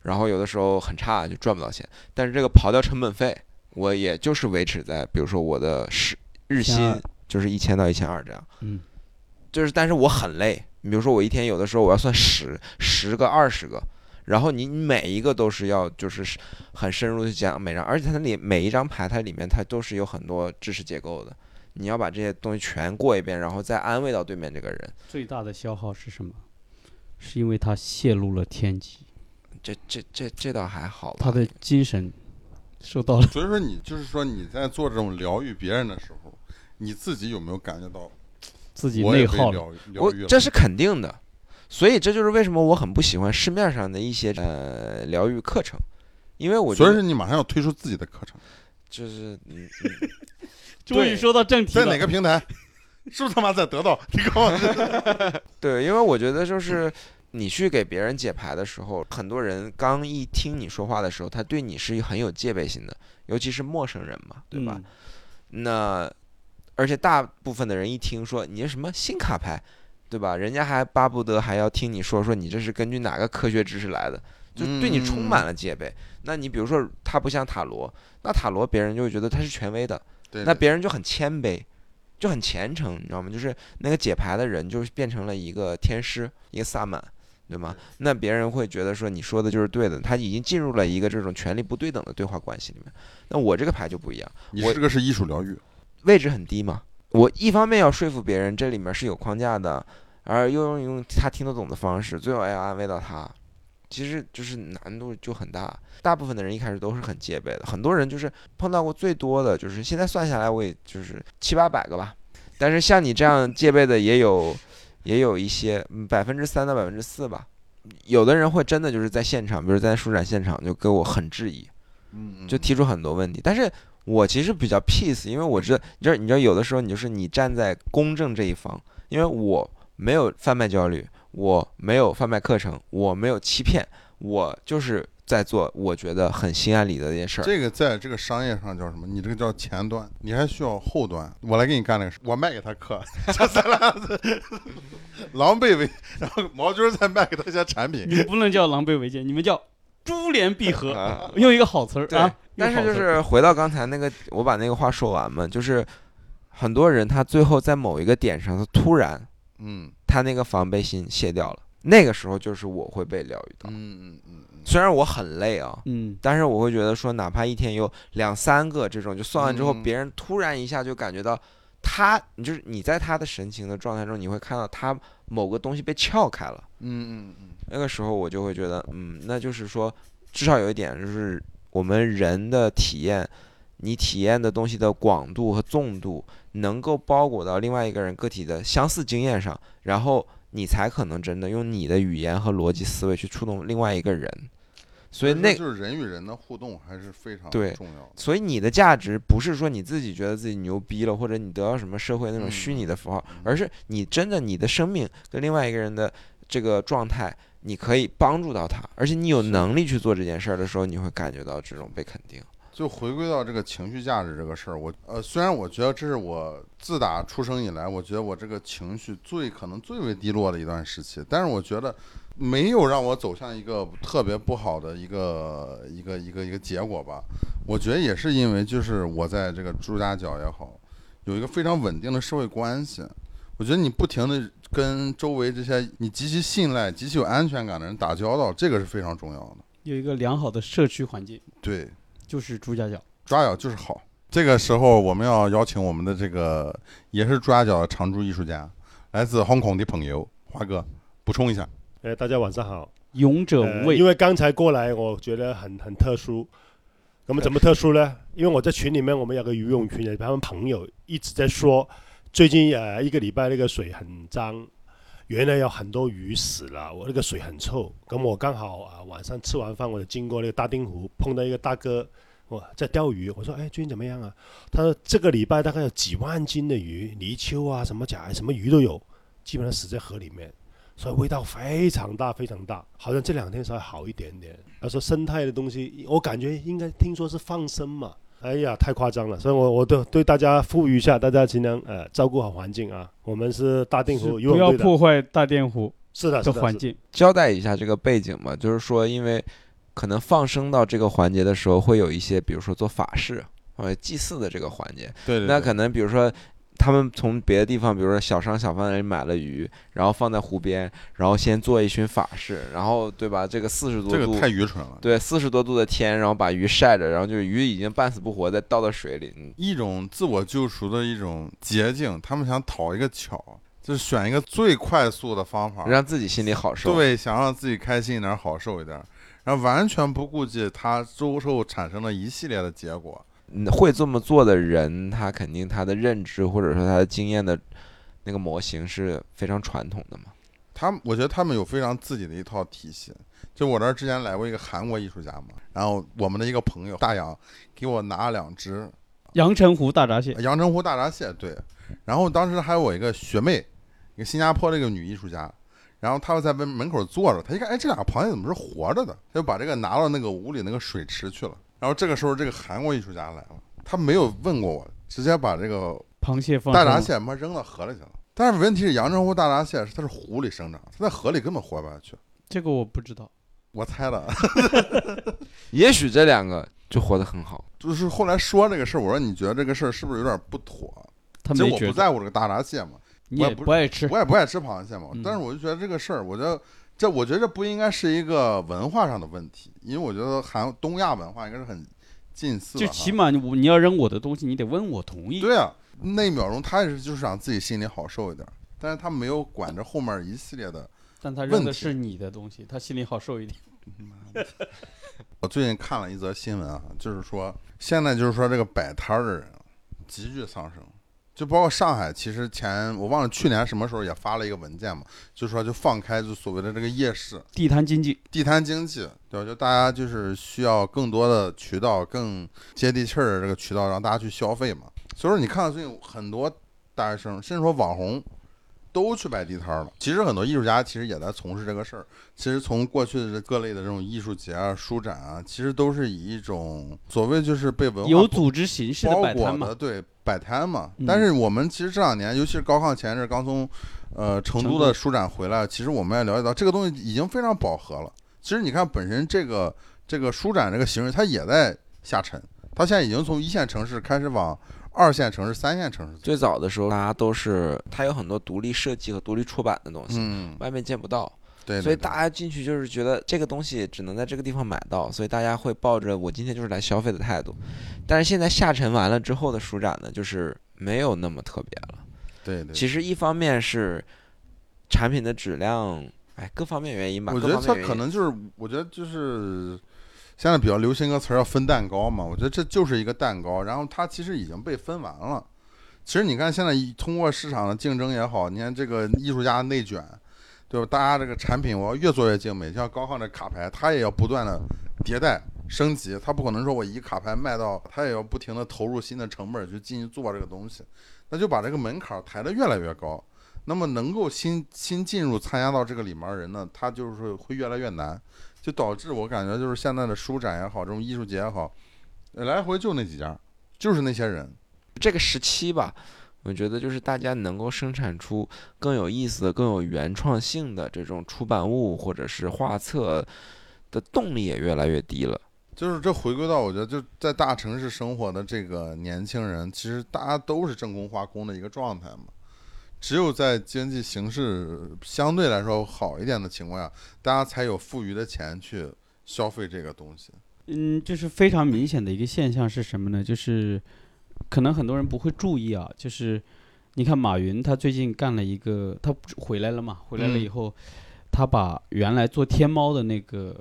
然后有的时候很差就赚不到钱。但是这个刨掉成本费，我也就是维持在比如说我的时日薪1200就是一千到一千二这样。嗯，就是但是我很累，你比如说我一天有的时候我要算十十个二十个，然后你你每一个都是要就是很深入的讲每张，而且它里每一张牌它里面它都是有很多知识结构的，你要把这些东西全过一遍，然后再安慰到对面这个人。最大的消耗是什么？是因为他泄露了天机，这这这这倒还好吧？他的精神受到了。所以说你就是说你在做这种疗愈别人的时候，你自己有没有感觉到自己内耗？我这是肯定的，所以这就是为什么我很不喜欢市面上的一些呃疗愈课程，因为我觉得所以说你马上要推出自己的课程，就是嗯终于说到正题在。哪个平台？(laughs) 是不是他妈在得到？你告诉我，对，因为我觉得就是 (laughs) 你去给别人解牌的时候，很多人刚一听你说话的时候，他对你是很有戒备心的，尤其是陌生人嘛，对吧？嗯那而且大部分的人一听说你是什么新卡牌，对吧？人家还巴不得还要听你说说你这是根据哪个科学知识来的，就对你充满了戒备。那你比如说，他不像塔罗，那塔罗别人就会觉得他是权威的，对那别人就很谦卑，就很虔诚，你知道吗？就是那个解牌的人，就是变成了一个天师，一个萨满，对吗？那别人会觉得说你说的就是对的，他已经进入了一个这种权力不对等的对话关系里面。那我这个牌就不一样，我你这个是艺术疗愈，位置很低嘛。我一方面要说服别人这里面是有框架的，而又用用他听得懂的方式，最后要安慰到他，其实就是难度就很大。大部分的人一开始都是很戒备的，很多人就是碰到过最多的就是现在算下来，我也就是七八百个吧。但是像你这样戒备的也有，也有一些百分之三到百分之四吧。有的人会真的就是在现场，比如在书展现场就给我很质疑，嗯，就提出很多问题。但是我其实比较 peace，因为我知道，你知道，你知道，有的时候你就是你站在公正这一方，因为我没有贩卖焦虑，我没有贩卖课程，我没有欺骗，我就是在做我觉得很心安理得的一件事儿。这个在这个商业上叫什么？你这个叫前端，你还需要后端。我来给你干那个事，我卖给他课，(laughs) 这咱俩狼狈为，然后毛军再卖给他一些产品。你不能叫狼狈为奸，你们叫珠联璧合，啊用一个好词儿对啊。但是就是回到刚才那个，我把那个话说完嘛，就是很多人他最后在某一个点上，他突然嗯。他那个防备心卸掉了，那个时候就是我会被疗愈到。嗯嗯嗯嗯，虽然我很累啊，嗯，但是我会觉得说，哪怕一天有两三个这种，就算完之后，嗯。别人突然一下就感觉到他，你就是你在他的神情的状态中，你会看到他某个东西被撬开了。嗯嗯嗯，那个时候我就会觉得，嗯，那就是说，至少有一点就是我们人的体验，你体验的东西的广度和纵度，能够包裹到另外一个人个体的相似经验上，然后你才可能真的用你的语言和逻辑思维去触动另外一个人。所以说那就是人与人的互动还是非常对重要的。所以你的价值不是说你自己觉得自己牛逼了，或者你得到什么社会那种虚拟的符号，嗯而是你真的你的生命跟另外一个人的这个状态，你可以帮助到他，而且你有能力去做这件事儿的时候，你会感觉到这种被肯定。就回归到这个情绪价值这个事儿，我呃，虽然我觉得这是我自打出生以来，我觉得我这个情绪最可能最为低落的一段时期，但是我觉得没有让我走向一个特别不好的一个一个一个一个结果吧。我觉得也是因为就是我在这个朱家角也好，有一个非常稳定的社会关系。我觉得你不停的跟周围这些你极其信赖、极其有安全感的人打交道，这个是非常重要的。有一个良好的社区环境，对，就是朱家角。抓咬就是好。这个时候，我们要邀请我们的这个也是抓脚的常驻艺术家，来自 Hong Kong 的朋友华哥，补充一下。哎，大家晚上好。勇者无呃，畏因，为刚才过来，我觉得很很特殊。那么怎么特殊呢？因为我在群里面，我们有个游泳群，他们朋友一直在说，最近呃一个礼拜那个水很脏，原来有很多鱼死了，我那个水很臭。咁我刚好啊晚上吃完饭，我就经过那个大丁湖，碰到一个大哥，我在钓鱼，我说哎最近怎么样啊？他说这个礼拜大概有几万斤的鱼，泥鳅啊什么甲什么鱼都有，基本上死在河里面。所以味道非常大，非常大。好像这两天稍微好一点点。他说生态的东西，我感觉应该听说是放生嘛。哎呀，太夸张了！所以我我都对大家呼吁一下，大家尽量呃照顾好环境啊。我们是大定湖游不要队的，破坏大淀湖是的，是的，是的的环境。交代一下这个背景嘛，就是说，因为可能放生到这个环节的时候，会有一些，比如说做法事或者祭祀的这个环节，对对那可能比如说。他们从别的地方，比如说小商小贩那里买了鱼，然后放在湖边，然后先做一群法事，然后对吧？这个四十多度，这个太愚蠢了。对，四十多度的天，然后把鱼晒着，然后就是鱼已经半死不活，再倒到水里。嗯一种自我救赎的一种捷径，他们想讨一个巧，就是选一个最快速的方法，让自己心里好受。，对，想让自己开心一点，好受一点，然后完全不顾及他周后产生的一系列的结果。嗯会这么做的人，他肯定他的认知或者说他的经验的那个模型是非常传统的嘛。他们，我觉得他们有非常自己的一套体系。就我这儿之前来过一个韩国艺术家嘛，然后我们的一个朋友大洋给我拿了两只阳澄湖大闸蟹，阳澄湖大闸蟹，对。然后当时还有我一个学妹，一个新加坡的一个女艺术家，然后她在门门口坐着，她一看，哎，这俩螃蟹怎么是活着的？她就把这个拿到那个屋里那个水池去了。然后这个时候，这个韩国艺术家来了，他没有问过我，直接把这个螃蟹放大闸生蟹妈扔到河里去了。但是问题是，阳澄湖大闸蟹是它是湖里生长，它在河里根本活不下去。这个我不知道。我猜的，(laughs) 也许这两个就活得很好。就是后来说这个事儿，我说你觉得这个事儿是不是有点不妥？其实我不他没觉得，在乎这个大闸蟹嘛，你也我也不不爱吃。我也不爱吃螃蟹嘛，嗯但是我就觉得这个事儿，我觉得这我觉得这不应该是一个文化上的问题，因为我觉得韩东亚文化应该是很近似。就起码你你要扔我的东西，你得问我同意。对啊，那一秒钟他也是就是想自己心里好受一点。但是他没有管着后面一系列的。但他扔的是你的东西，他心里好受一点。我最近看了一则新闻啊，就是说现在就是说这个摆摊儿的人急剧上升，就包括上海，其实前我忘了去年什么时候也发了一个文件嘛，就说就放开就所谓的这个夜市地摊经济，地摊经济，对吧？就大家就是需要更多的渠道，更接地气儿的这个渠道，让大家去消费嘛。所以说你看到最近很多大学生，甚至说网红。都去摆地摊儿了。其实很多艺术家其实也在从事这个事儿。其实从过去的这各类的这种艺术节啊、书展啊，其实都是以一种所谓就是被文化有组织形式的包摆摊嘛裹的，。对摆摊嘛。嗯但是我们其实这两年，尤其是高亢前阵刚从呃成都的书展回来，其实我们也了解到这个东西已经非常饱和了。其实你看，本身这个这个书展这个形式，它也在下沉。它现在已经从一线城市开始往二线城市、三线城市。最早的时候，大家都是它有很多独立设计和独立出版的东西，嗯，外面见不到，对，所以大家进去就是觉得这个东西只能在这个地方买到，所以大家会抱着我今天就是来消费的态度。但是现在下沉完了之后的书展呢，就是没有那么特别了。对对，其实一方面是产品的质量，哎，各方面原因吧。我觉得它可能就是，我觉得就是现在比较流行一个词儿叫分蛋糕嘛。我觉得这就是一个蛋糕，然后它其实已经被分完了。其实你看，现在通过市场的竞争也好，你看这个艺术家内卷，对吧？大家这个产品我要越做越精美，像高考这卡牌，它也要不断的迭代升级，它不可能说我一卡牌卖到，它也要不停的投入新的成本去进行做这个东西，那就把这个门槛抬得越来越高。那么能够新新进入参加到这个里面的人呢，他就是会越来越难，就导致我感觉就是现在的书展也好，这种艺术节也好，呃来回就那几家，就是那些人。这个时期吧，我觉得就是大家能够生产出更有意思的、更有原创性的这种出版物或者是画册的动力也越来越低了。就是这回归到我觉得就在大城市生活的这个年轻人，其实大家都是正工化工的一个状态嘛。只有在经济形势相对来说好一点的情况下，大家才有富余的钱去消费这个东西。嗯，就是非常明显的一个现象是什么呢？就是可能很多人不会注意啊，就是你看马云他最近干了一个，他回来了嘛，回来了以嗯后，他把原来做天猫的那个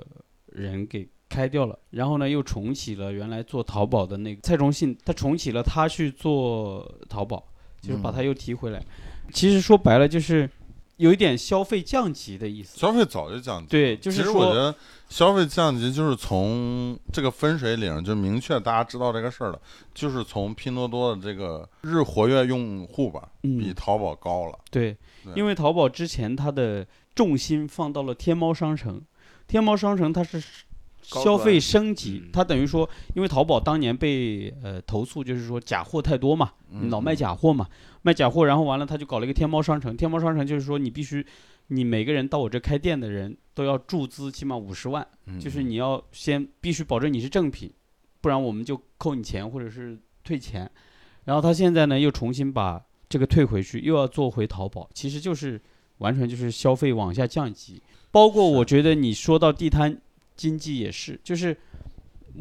人给开掉了，然后呢又重启了原来做淘宝的那个蔡崇信，他重启了他去做淘宝，就是把嗯他又提回来。其实说白了就是有一点消费降级的意思。消费早就降级。对，就是其实我觉说，得消费降级就是从这个分水岭就明确大家知道这个事儿了，就是从拼多多的这个日活跃用户吧，比嗯，淘宝高了。对对，因为淘宝之前它的重心放到了天猫商城，天猫商城它是高消费升级嗯，它等于说，因为淘宝当年被呃投诉，就是说假货太多嘛，你老卖嗯假货嘛，卖假货，然后完了他就搞了一个天猫商城，天猫商城就是说你必须，你每个人到我这开店的人都要注资起码五十万，嗯就是你要先必须保证你是正品，不然我们就扣你钱或者是退钱。然后他现在呢又重新把这个退回去，又要做回淘宝，其实就是完全就是消费往下降级。包括我觉得你说到地摊经济也是，就是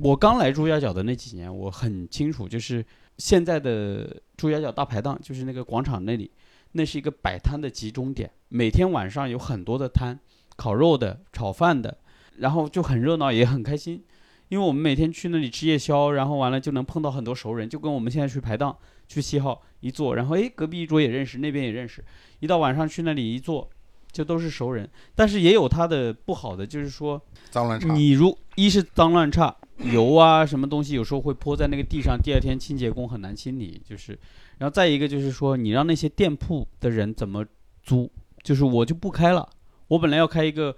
我刚来朱家角的那几年，我很清楚，就是现在的朱家角大排档，就是那个广场那里，那是一个摆摊的集中点，每天晚上有很多的摊，烤肉的、炒饭的，然后就很热闹，也很开心。因为我们每天去那里吃夜宵，然后完了就能碰到很多熟人，就跟我们现在去排档、去七号一坐，然后诶隔壁一桌也认识，那边也认识，一到晚上去那里一坐，就都是熟人。但是也有它的不好的，就是说脏乱差。你如一是脏乱差，油啊什么东西有时候会泼在那个地上，第二天清洁工很难清理，就是，然后再一个就是说你让那些店铺的人怎么租，就是我就不开了，我本来要开一个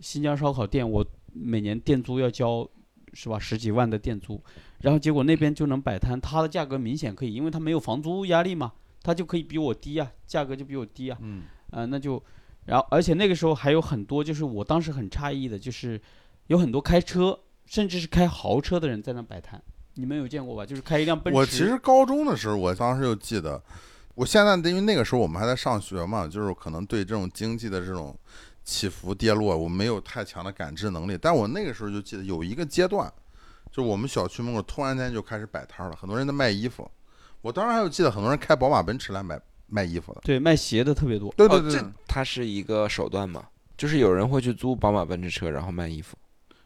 新疆烧烤店，我每年店租要交是吧十几万的店租，然后结果那边就能摆摊，它的价格明显可以，因为它没有房租压力嘛，它就可以比我低啊，价格就比我低啊，嗯，啊、那就，然后而且那个时候还有很多，就是我当时很诧异的，就是有很多开车，甚至是开豪车的人在那摆摊，你们有见过吧？就是开一辆奔驰。我其实高中的时候，我当时就记得，我现在因为那个时候我们还在上学嘛，就是可能对这种经济的这种起伏跌落，我没有太强的感知能力。但我那个时候就记得有一个阶段，就我们小区门口突然间就开始摆摊了，很多人在卖衣服。我当时还有记得很多人开宝马、奔驰来买卖衣服的。对，卖鞋的特别多。对对对，哦这它是一个手段嘛，就是有人会去租宝马、奔驰车，然后卖衣服。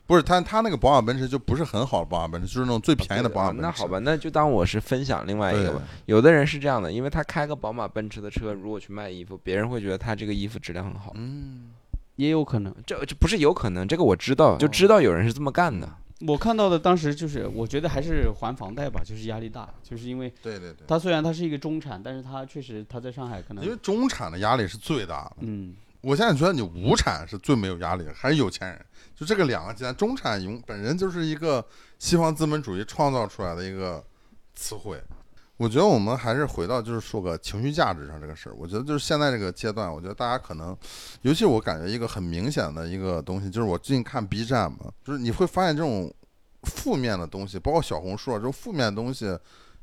不是他他那个宝马奔驰就不是很好的宝马奔驰，就是那种最便宜的宝马奔驰。哦那好吧，那就当我是分享另外一，个吧。有的人是这样的，因为他开个宝马、奔驰的车，如果去卖衣服，别人会觉得他这个衣服质量很好。嗯，也有可能，这这不是有可能，这个我知道，就知道有人是这么干的。我看到的当时就是，我觉得还是还房贷吧，就是压力大，就是因为对对对，他虽然他是一个中产，但是他确实他在上海可能因为中产的压力是最大的。嗯，我现在觉得你无产是最没有压力的，还是有钱人。就这个两个极端，中产永本人就是一个西方资本主义创造出来的一个词汇。我觉得我们还是回到就是说个情绪价值上这个事儿。我觉得就是现在这个阶段，我觉得大家可能，尤其我感觉一个很明显的一个东西，就是我最近看 B 站嘛，就是你会发现这种负面的东西，包括小红书啊，这种负面的东西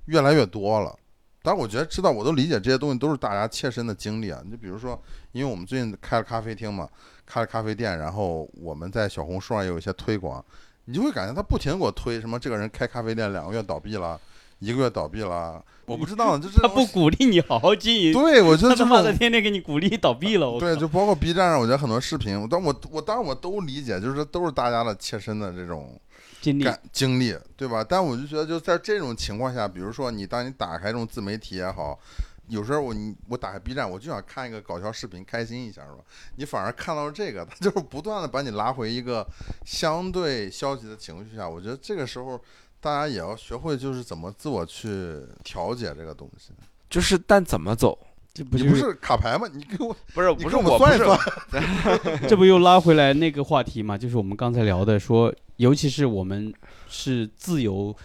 越来越多了。但，我觉得知道，我都理解这些东西都是大家切身的经历啊。你就比如说，因为我们最近开了咖啡厅嘛，开了咖啡店，然后我们在小红书上有一些推广，你就会感觉他不停给我推什么这个人开咖啡店两个月倒闭了，一个月倒闭了，我不知道，就是他不鼓励你好好经营，对，我觉得他他妈的天天给你鼓励倒闭了，我对，就包括 B 站上，我觉得很多视频，但我我当然我都理解，就是都是大家的切身的这种经历经历，对吧？但我就觉得，就在这种情况下，比如说你当你打开这种自媒体也好，有时候我你我打开 B 站，我就想看一个搞笑视频，开心一下，是吧？你反而看到这个，(laughs) 它就是不断的把你拉回一个相对消极的情绪下。我觉得这个时候大家也要学会，就是怎么自我去调节这个东西。就是，但怎么走？这不就是你不是卡牌吗？你给我，不是不是我，算一算。(laughs) 这不又拉回来那个话题嘛？就是我们刚才聊的说，尤其是我们是自由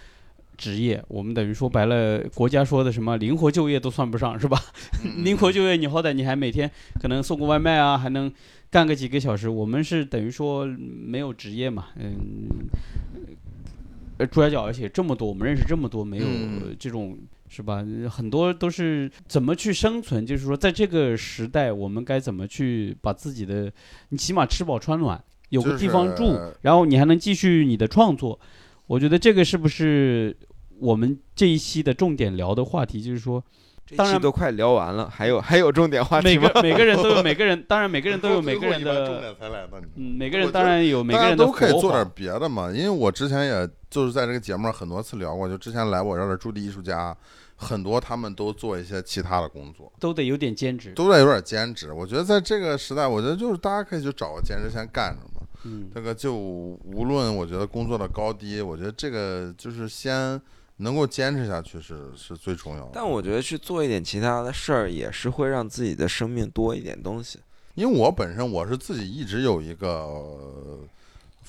职业，我们等于说白了，国家说的什么灵活就业都算不上，是吧？嗯灵活就业，你好歹你还每天可能送个外卖啊，还能干个几个小时。我们是等于说没有职业嘛，嗯，而且这么多，我们认识这么多没有嗯这种。是吧？很多都是怎么去生存，就是说，在这个时代，我们该怎么去把自己的，你起码吃饱穿暖，有个地方住，就是然后你还能继续你的创作。我觉得这个是不是我们这一期的重点聊的话题？就是说，当然都快聊完了，还有还有重点话题每吗？个每个人都有 (laughs) 每个人，当然每个人都有每个人最后一半重的，点才来呢。你嗯，每个人当然有每个人的都可以做点别的嘛，因为我之前也就是在这个节目上很多次聊过，就之前来我这儿的驻地艺术家，很多他们都做一些其他的工作，都得有点兼职。都得有点兼职。我觉得在这个时代，我觉得就是大家可以去找个兼职先干着嘛。嗯，这个就无论我觉得工作的高低，我觉得这个就是先能够坚持下去是是最重要的。但我觉得去做一点其他的事儿，也是会让自己的生命多一点东西。因为我本身我是自己一直有一个呃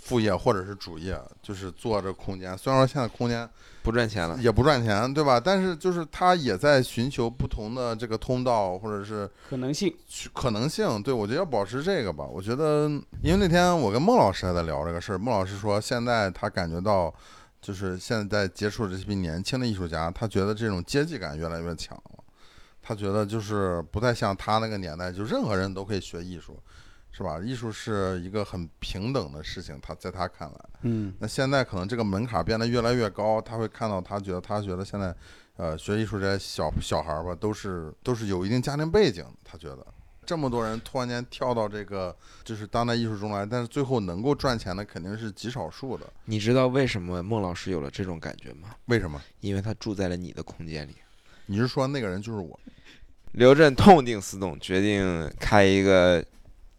副业或者是主业，就是做这空间。虽然说现在空间不赚钱了，也不赚钱，对吧？但是就是他也在寻求不同的这个通道，或者是可能性。可能性。对我觉得要保持这个吧。我觉得，因为那天我跟孟老师还在聊这个事儿，孟老师说现在他感觉到，就是现在接触这批年轻的艺术家，他觉得这种阶级感越来越强了。他觉得就是不再像他那个年代，就任何人都可以学艺术，是吧？艺术是一个很平等的事情，他在他看来。嗯，那现在可能这个门槛变得越来越高，他会看到，他觉得他觉得现在，呃，学艺术这些小小孩儿吧，都是都是有一定家庭背景，他觉得这么多人突然间跳到这个就是当代艺术中来，但是最后能够赚钱的肯定是极少数的。你知道为什么孟老师有了这种感觉吗？为什么？因为他住在了你的空间里。你是说那个人就是我？刘震痛定思痛，决定开一个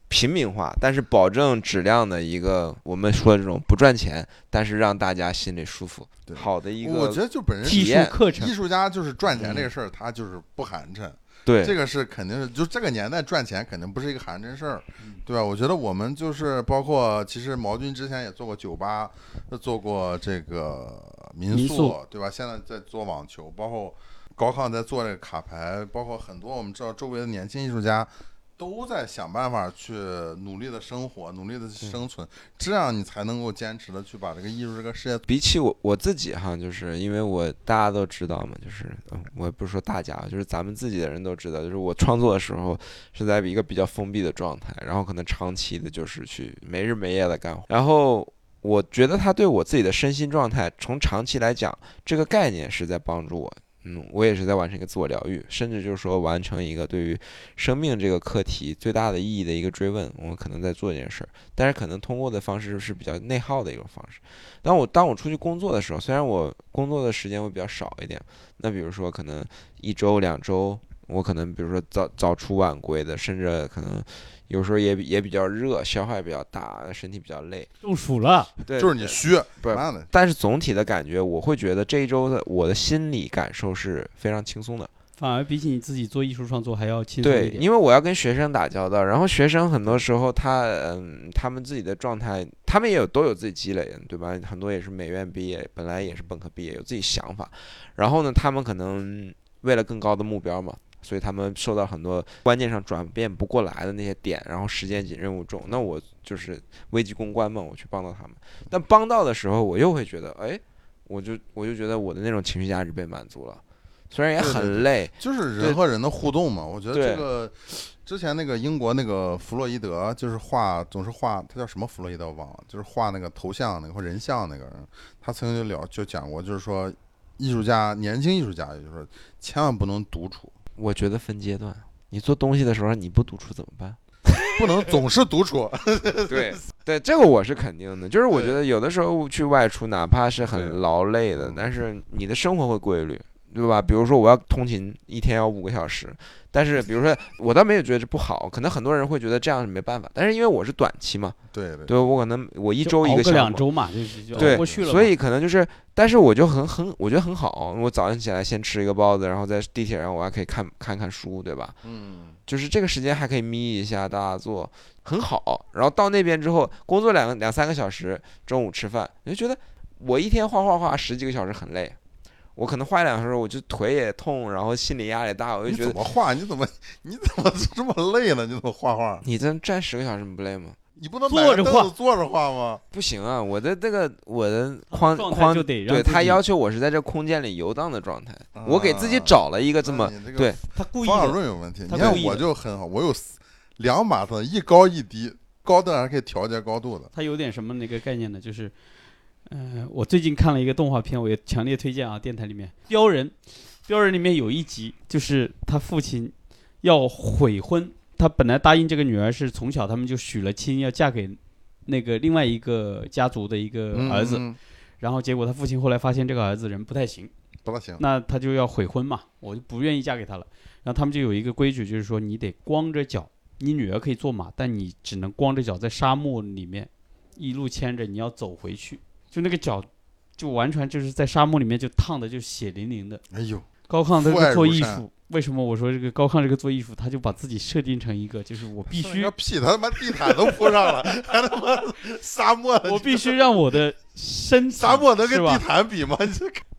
平民化，但是保证质量的一个我们说的这种不赚钱，但是让大家心里舒服、对好的一个我觉得就本身技术体验课程艺术家就是赚钱这个事儿，他就是不寒碜。对这个是肯定是，就这个年代赚钱肯定不是一个寒碜事儿，对吧？我觉得我们就是包括，其实毛军之前也做过酒吧，做过这个，民宿对吧？现在在做网球，包括高亢在做这个卡牌，包括很多我们知道周围的年轻艺术家。都在想办法去努力的生活，努力的生存，这样你才能够坚持的去把这个艺术这个事业比起我我自己哈，就是因为我大家都知道嘛，就是嗯我也不是说大家，就是咱们自己的人都知道，就是我创作的时候是在一个比较封闭的状态，然后可能长期的就是去没日没夜的干活，然后我觉得他对我自己的身心状态，从长期来讲，这个概念是在帮助我。嗯，我也是在完成一个自我疗愈，甚至就是说完成一个对于生命这个课题最大的意义的一个追问。我可能在做这件事儿，但是可能通过的方式是比较内耗的一种方式。当我当我出去工作的时候，虽然我工作的时间会比较少一点，那比如说可能一周两周，我可能比如说早早出晚归的，甚至可能。有时候也也比较热，消耗也比较大，身体比较累。中暑了，对，就是你虚，不是，但是总体的感觉，我会觉得这一周的我的心理感受是非常轻松的。反而比起你自己做艺术创作还要轻松一对，因为我要跟学生打交道，然后学生很多时候他嗯，他们自己的状态，他们也有都有自己积累的，对吧？很多也是美院毕业，本来也是本科毕业，有自己想法。然后呢，他们可能为了更高的目标嘛，所以他们受到很多观念上转变不过来的那些点，然后时间紧、任务重。那我就是危机公关嘛，我去帮到他们。但帮到的时候，我又会觉得，哎，我就我就觉得我的那种情绪价值被满足了，虽然也对对很累。就是人和人的互动嘛。我觉得这个之前那个英国那个弗洛伊德，就是画总是画他叫什么弗洛伊德我忘了，就是画那个头像那个或人像那个人，他曾经就聊就讲过，就是说艺术家年轻艺术家，也就是说千万不能独处，我觉得分阶段，你做东西的时候你不独处怎么办？(laughs) 不能总是独处。(laughs) 对 (laughs) 对，这个我是肯定的。就是我觉得有的时候去外出，哪怕是很劳累的嗯，但是你的生活会规律，对吧？比如说我要通勤一天要五个小时，但是 (laughs) 比如说我倒没有觉得这不好，可能很多人会觉得这样是没办法，但是因为我是短期嘛，对对对我可能我一周一个个项目。两周嘛，就是就过去了。所以可能就是，但是我就很很，我觉得很好。我早上起来先吃一个包子，然后在地铁上我还可以看看看书，对吧？嗯，就是这个时间还可以眯一下，大家做，很好。然后到那边之后，工作两个两三个小时，中午吃饭，你就觉得我一天画画画十几个小时很累，我可能画一两个小时，我就腿也痛，然后心理压力大，我就觉得怎么画？你怎么你怎么这么累呢？你怎么画画？你这站十个小时你不累吗？你不能坐着画坐着画吗？不行啊，我的这个我的框框，就得让对他要求我是在这空间里游荡的状态，我给自己找了一个这么对他故意方法的，论有问题。你看我就很好，我有两码子，一高一低，高的还可以调节高度的。他有点什么那个概念呢？就是，呃，我最近看了一个动画片，我也强烈推荐啊，电台里面《标人》，《标人》里面有一集就是他父亲要悔婚，他本来答应这个女儿是从小他们就许了亲，要嫁给那个另外一个家族的一个儿子，嗯，嗯然后结果他父亲后来发现这个儿子人不太行，不太行。那他就要悔婚嘛，我就不愿意嫁给他了。然后他们就有一个规矩，就是说你得光着脚，你女儿可以坐马，但你只能光着脚在沙漠里面一路牵着，你要走回去，就那个脚就完全就是在沙漠里面就烫的就血淋淋的。哎呦，高亢这父爱个做艺术，为什么我说这个高亢这个做艺术，他就把自己设定成一个，就是我必须个屁，他他妈地毯都铺上了，还他妈沙漠我必须让我的身体沙漠能跟地？毯比吗？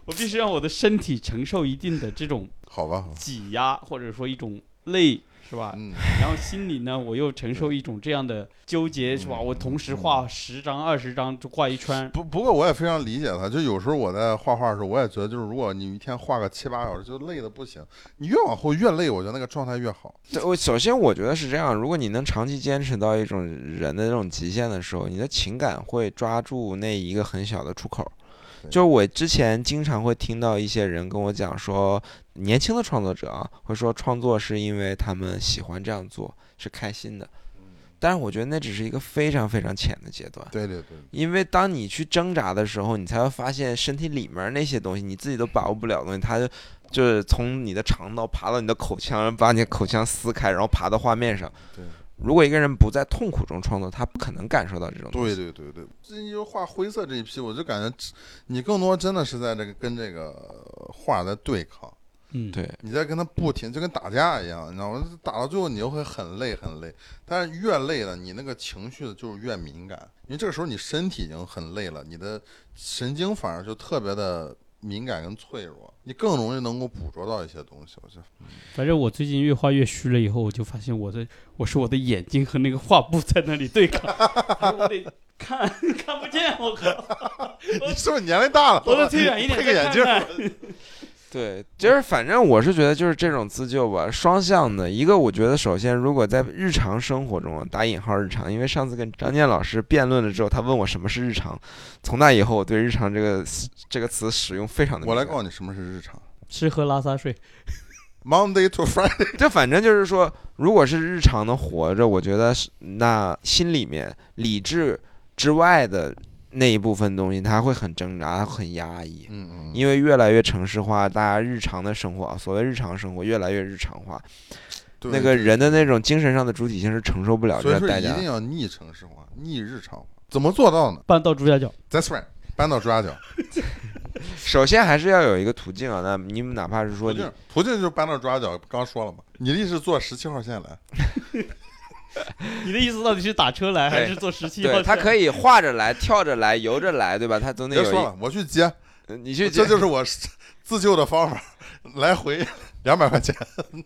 我必须让我的身体承受一定的这种好吧，挤压，或者说一种累，是吧？嗯，然后心里呢，我又承受一种这样的纠结，是吧？嗯我同时画十张、二十张，就画一圈。不不过我也非常理解他，就有时候我在画画的时候，我也觉得就是如果你一天画个七八小时，就累的不行。你越往后越累，我觉得那个状态越好。对我首先我觉得是这样，如果你能长期坚持到一种人的这种极限的时候，你的情感会抓住那一个很小的出口。对就是我之前经常会听到一些人跟我讲说，年轻的创作者啊，会说创作是因为他们喜欢这样做，是开心的。但是我觉得那只是一个非常非常浅的阶段。对对对，因为当你去挣扎的时候，你才会发现身体里面那些东西你自己都把握不了的东西，它就就是从你的肠道爬到你的口腔，把你的口腔撕开，然后爬到画面上。对如果一个人不在痛苦中创作，他不可能感受到这种东对。对对对，这就画灰色这一批，我就感觉你更多真的是在这个跟这个画在对。抗。嗯，对。你在跟他不停，就跟打架一样，你知道吗？打到最后你就会很累很累，但是越累了，你那个情绪就是越敏感，因为这个时候你身体已经很累了，你的神经反而就特别的敏感跟脆弱，你更容易能够捕捉到一些东西。我觉得，反正我最近越画越虚了，以后我就发现我的我是我的眼睛和那个画布在那里对抗，(laughs) 我得看看不见，我靠，(laughs) 你是不是年龄大了？我得推远一点配个眼镜 (laughs) 对，就是反正我是觉得就是这种自救吧，双向的。一个我觉得首先如果在日常生活中啊，打引号日常，因为上次跟张健老师辩论了之后，他问我什么是日常，从那以后我对日常这个这个词使用非常的。我来告诉你什么是日常。吃喝拉撒睡，Monday to Friday，(laughs) 这反正就是说，如果是日常的活着，我觉得是那心里面理智之外的那一部分东西，他会很挣扎，很压抑。嗯嗯，因为越来越城市化，大家日常的生活，所谓日常生活越来越日常化，那个人的那种精神上的主体性是承受不了这个代价一定。要逆城市化、逆日常化，怎么做到呢搬到朱家角。？That's right，搬到朱家角。(laughs) 首先还是要有一个途径啊，那你们哪怕是说你途径途径就是搬到朱家角，刚说了嘛。你的意思是坐十七号线来？(laughs) (laughs) 你的意思到底是打车来还是坐十七号对，线？他可以画着来、跳着来、游着来，对吧？他总得有，别说了，我去接，呃你去接这就是我自救的方法，来回两百块钱。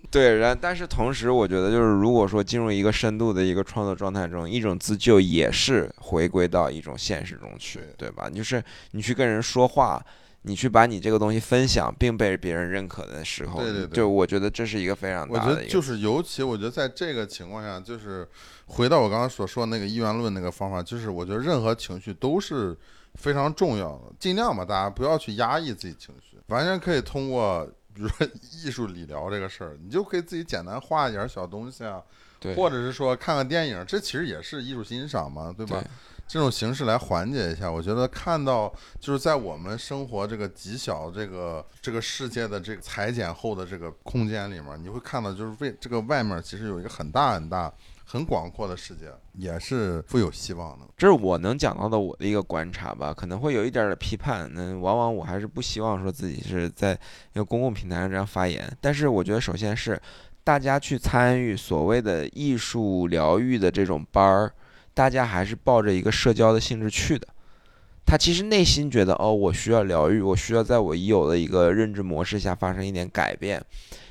对，然但是同时，我觉得就是如果说进入一个深度的一个创作状态中，一种自救也是回归到一种现实中去，对吧？就是你去跟人说话，你去把你这个东西分享，并被别人认可的时候，对对对就我觉得这是一个非常我大的一个，觉得就是，尤其我觉得在这个情况下，就是回到我刚刚所说的那个一元论那个方法，就是我觉得任何情绪都是非常重要的，尽量吧，大家不要去压抑自己情绪，完全可以通过。比如说 (laughs) 艺术理疗这个事儿，你就可以自己简单画一点小东西啊，对，或者是说看看电影，这其实也是艺术欣赏嘛，对吧？对这种形式来缓解一下，我觉得看到就是在我们生活这个极小这个这个世界的这个裁剪后的这个空间里面，你会看到就是为这个外面其实有一个很大很大、很广阔的世界，也是富有希望的。这是我能讲到的我的一个观察吧，可能会有一点儿的批判。那往往我还是不希望说自己是在一个公共平台上这样发言。但是我觉得，首先是大家去参与所谓的艺术疗愈的这种班儿，大家还是抱着一个社交的性质去的。他其实内心觉得，哦，我需要疗愈，我需要在我已有的一个认知模式下发生一点改变，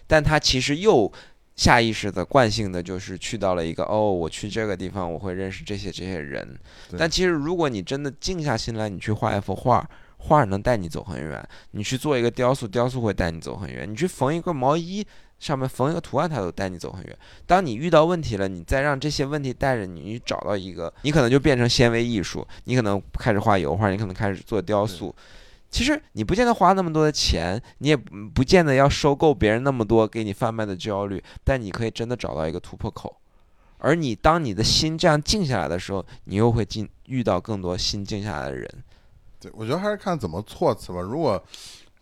但他其实又下意识的、惯性的，就是去到了一个哦，我去这个地方，我会认识这些这些人。但其实如果你真的静下心来，你去画一幅画，画能带你走很远；你去做一个雕塑，雕塑会带你走很远；你去缝一个毛衣，上面缝一个图案，它都带你走很远。当你遇到问题了，你再让这些问题带着你去找到一个，你可能就变成纤维艺术，你可能开始画油画，你可能开始做雕塑。其实你不见得花那么多的钱，你也不不见得要收购别人那么多给你贩卖的焦虑，但你可以真的找到一个突破口。而你当你的心这样静下来的时候，你又会进遇到更多心静下来的人。对，我觉得还是看怎么措辞吧。如果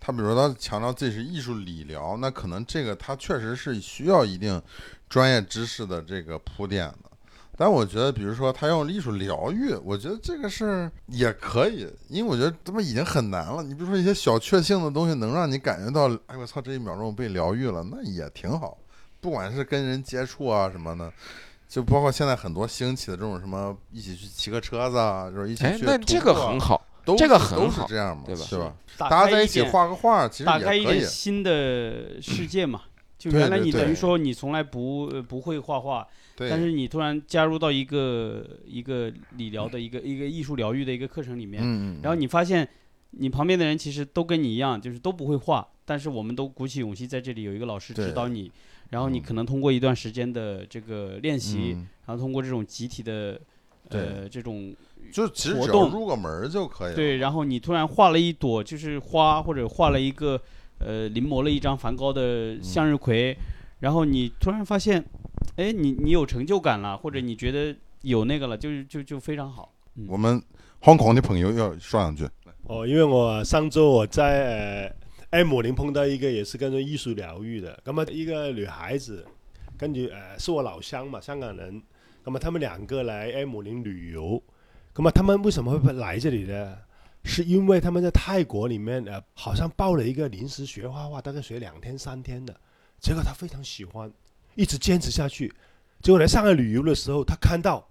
他比如说他强调自己是艺术理疗，那可能这个他确实是需要一定专业知识的这个铺垫的。但我觉得，比如说他用艺术疗愈，我觉得这个事儿也可以，因为我觉得他妈已经很难了。你比如说一些小确幸的东西，能让你感觉到，哎我操，这一秒钟被疗愈了，那也挺好。不管是跟人接触啊什么的，就包括现在很多兴起的这种什么一起去骑个车子啊，就是一起哎去，那这个很好，都这个是都是很好这样嘛，对吧是吧？大家在一起画个画，其实打开一也可以点。新的世界嘛。(clears throat) 就原来你等于说你从来不呃不会画画，但是你突然加入到一个一个理疗的一个一个艺术疗愈的一个课程里面，然后你发现你旁边的人其实都跟你一样，就是都不会画，但是我们都鼓起勇气在这里有一个老师指导你，然后你嗯可能通过一段时间的这个练习，嗯然后通过这种集体的呃这种就其实只要动入个门儿就可以了。对，然后你突然画了一朵就是花，或者画了一个呃临摹了一张梵高的向日葵，然后你突然发现，哎，你你有成就感了，或者你觉得有那个了，就是就就非常好。嗯我们香港的朋友要说两句。哦，因为我上周我在呃 M 零碰到一个也是跟着艺术疗愈的，那么一个女孩子，跟住呃是我老乡嘛，香港人，那么他们两个来 M 零旅游，那么他们为什么会来这里呢？是因为他们在泰国里面呃好像报了一个临时学画画，大概学两天三天的，结果他非常喜欢，一直坚持下去。结果来上海旅游的时候，他看到，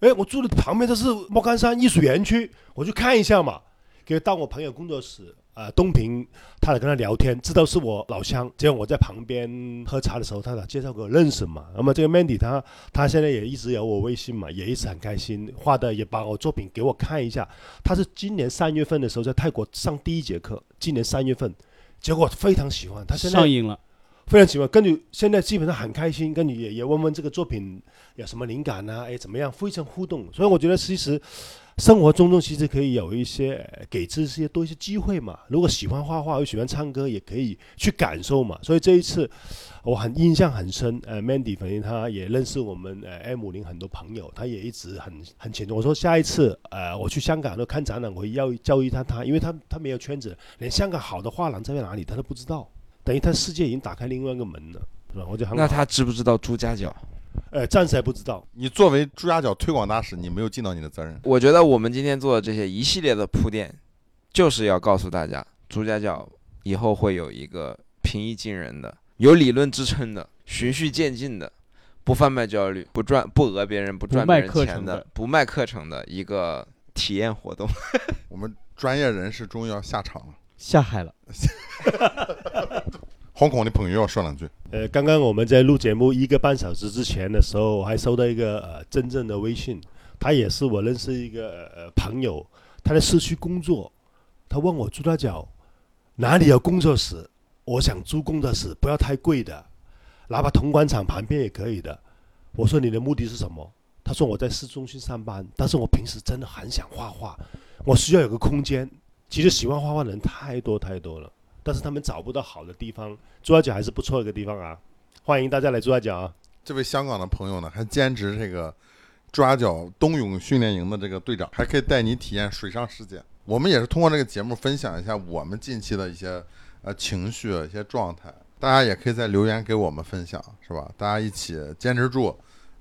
哎，我住的旁边就是莫干山艺术园区，我去看一下嘛。给到我朋友工作室，呃，东平，他来跟他聊天，知道是我老乡。结果我在旁边喝茶的时候，他俩介绍给我认识嘛。那么这个 Mandy 他他现在也一直有我微信嘛，也一直很开心，画的也把我作品给我看一下。他是今年三月份的时候在泰国上第一节课，今年三月份，结果非常喜欢，他现在上瘾了，非常喜欢，跟你现在基本上很开心，跟你也也问问这个作品有什么灵感啊，哎怎么样，非常互动。所以我觉得其实生活中中其实可以有一些给这些多一些机会嘛。如果喜欢画画又喜欢唱歌，也可以去感受嘛。所以这一次我很印象很深。呃，Mandy 反正他也认识我们呃 M 五零很多朋友，他也一直很很虔诚。我说下一次呃我去香港都看展览，我要教育他他，因为他他没有圈子，连香港好的画廊在哪里他都不知道，等于他世界已经打开另外一个门了，是吧？我就很那他知不知道朱家角？呃暂时还不知道。你作为朱家角推广大使，你没有尽到你的责任。我觉得我们今天做的这些一系列的铺垫，就是要告诉大家，朱家角以后会有一个平易近人的、有理论支撑的、循序渐进的、不贩卖焦虑、不赚不讹别人、不赚别人钱的课程的、不卖课程的一个体验活动。(laughs) 我们专业人士终于要下场了。下海了。(laughs) 红孔的朋友要说两句。呃，刚刚我们在录节目一个半小时之前的时候，我还收到一个呃真正的微信，他也是我认识一个呃朋友，他在市区工作，他问我朱大角哪里有工作室，我想租工作室，不要太贵的，哪怕铜管厂旁边也可以的。我说你的目的是什么？他说我在市中心上班，但是我平时真的很想画画，我需要有个空间。其实喜欢画画的人太多太多了，但是他们找不到好的地方。朱家角还是不错的一个地方啊，欢迎大家来朱家角啊！这位香港的朋友呢，还兼职这个抓脚冬泳训练营的这个队长，还可以带你体验水上世界。我们也是通过这个节目分享一下我们近期的一些呃情绪、一些状态，大家也可以在留言给我们分享，是吧？大家一起坚持住，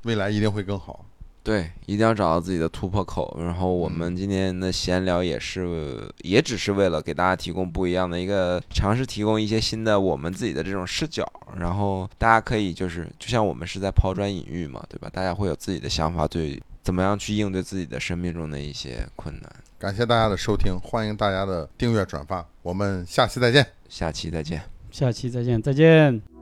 未来一定会更好。对，一定要找到自己的突破口。然后我们今天的闲聊也是，也只是为了给大家提供不一样的一个尝试，提供一些新的我们自己的这种视角。然后大家可以就是，就像我们是在抛砖引玉嘛，对吧？大家会有自己的想法，对怎么样去应对自己的生命中的一些困难。感谢大家的收听，欢迎大家的订阅转发，我们下期再见。下期再见。下期再见，再见。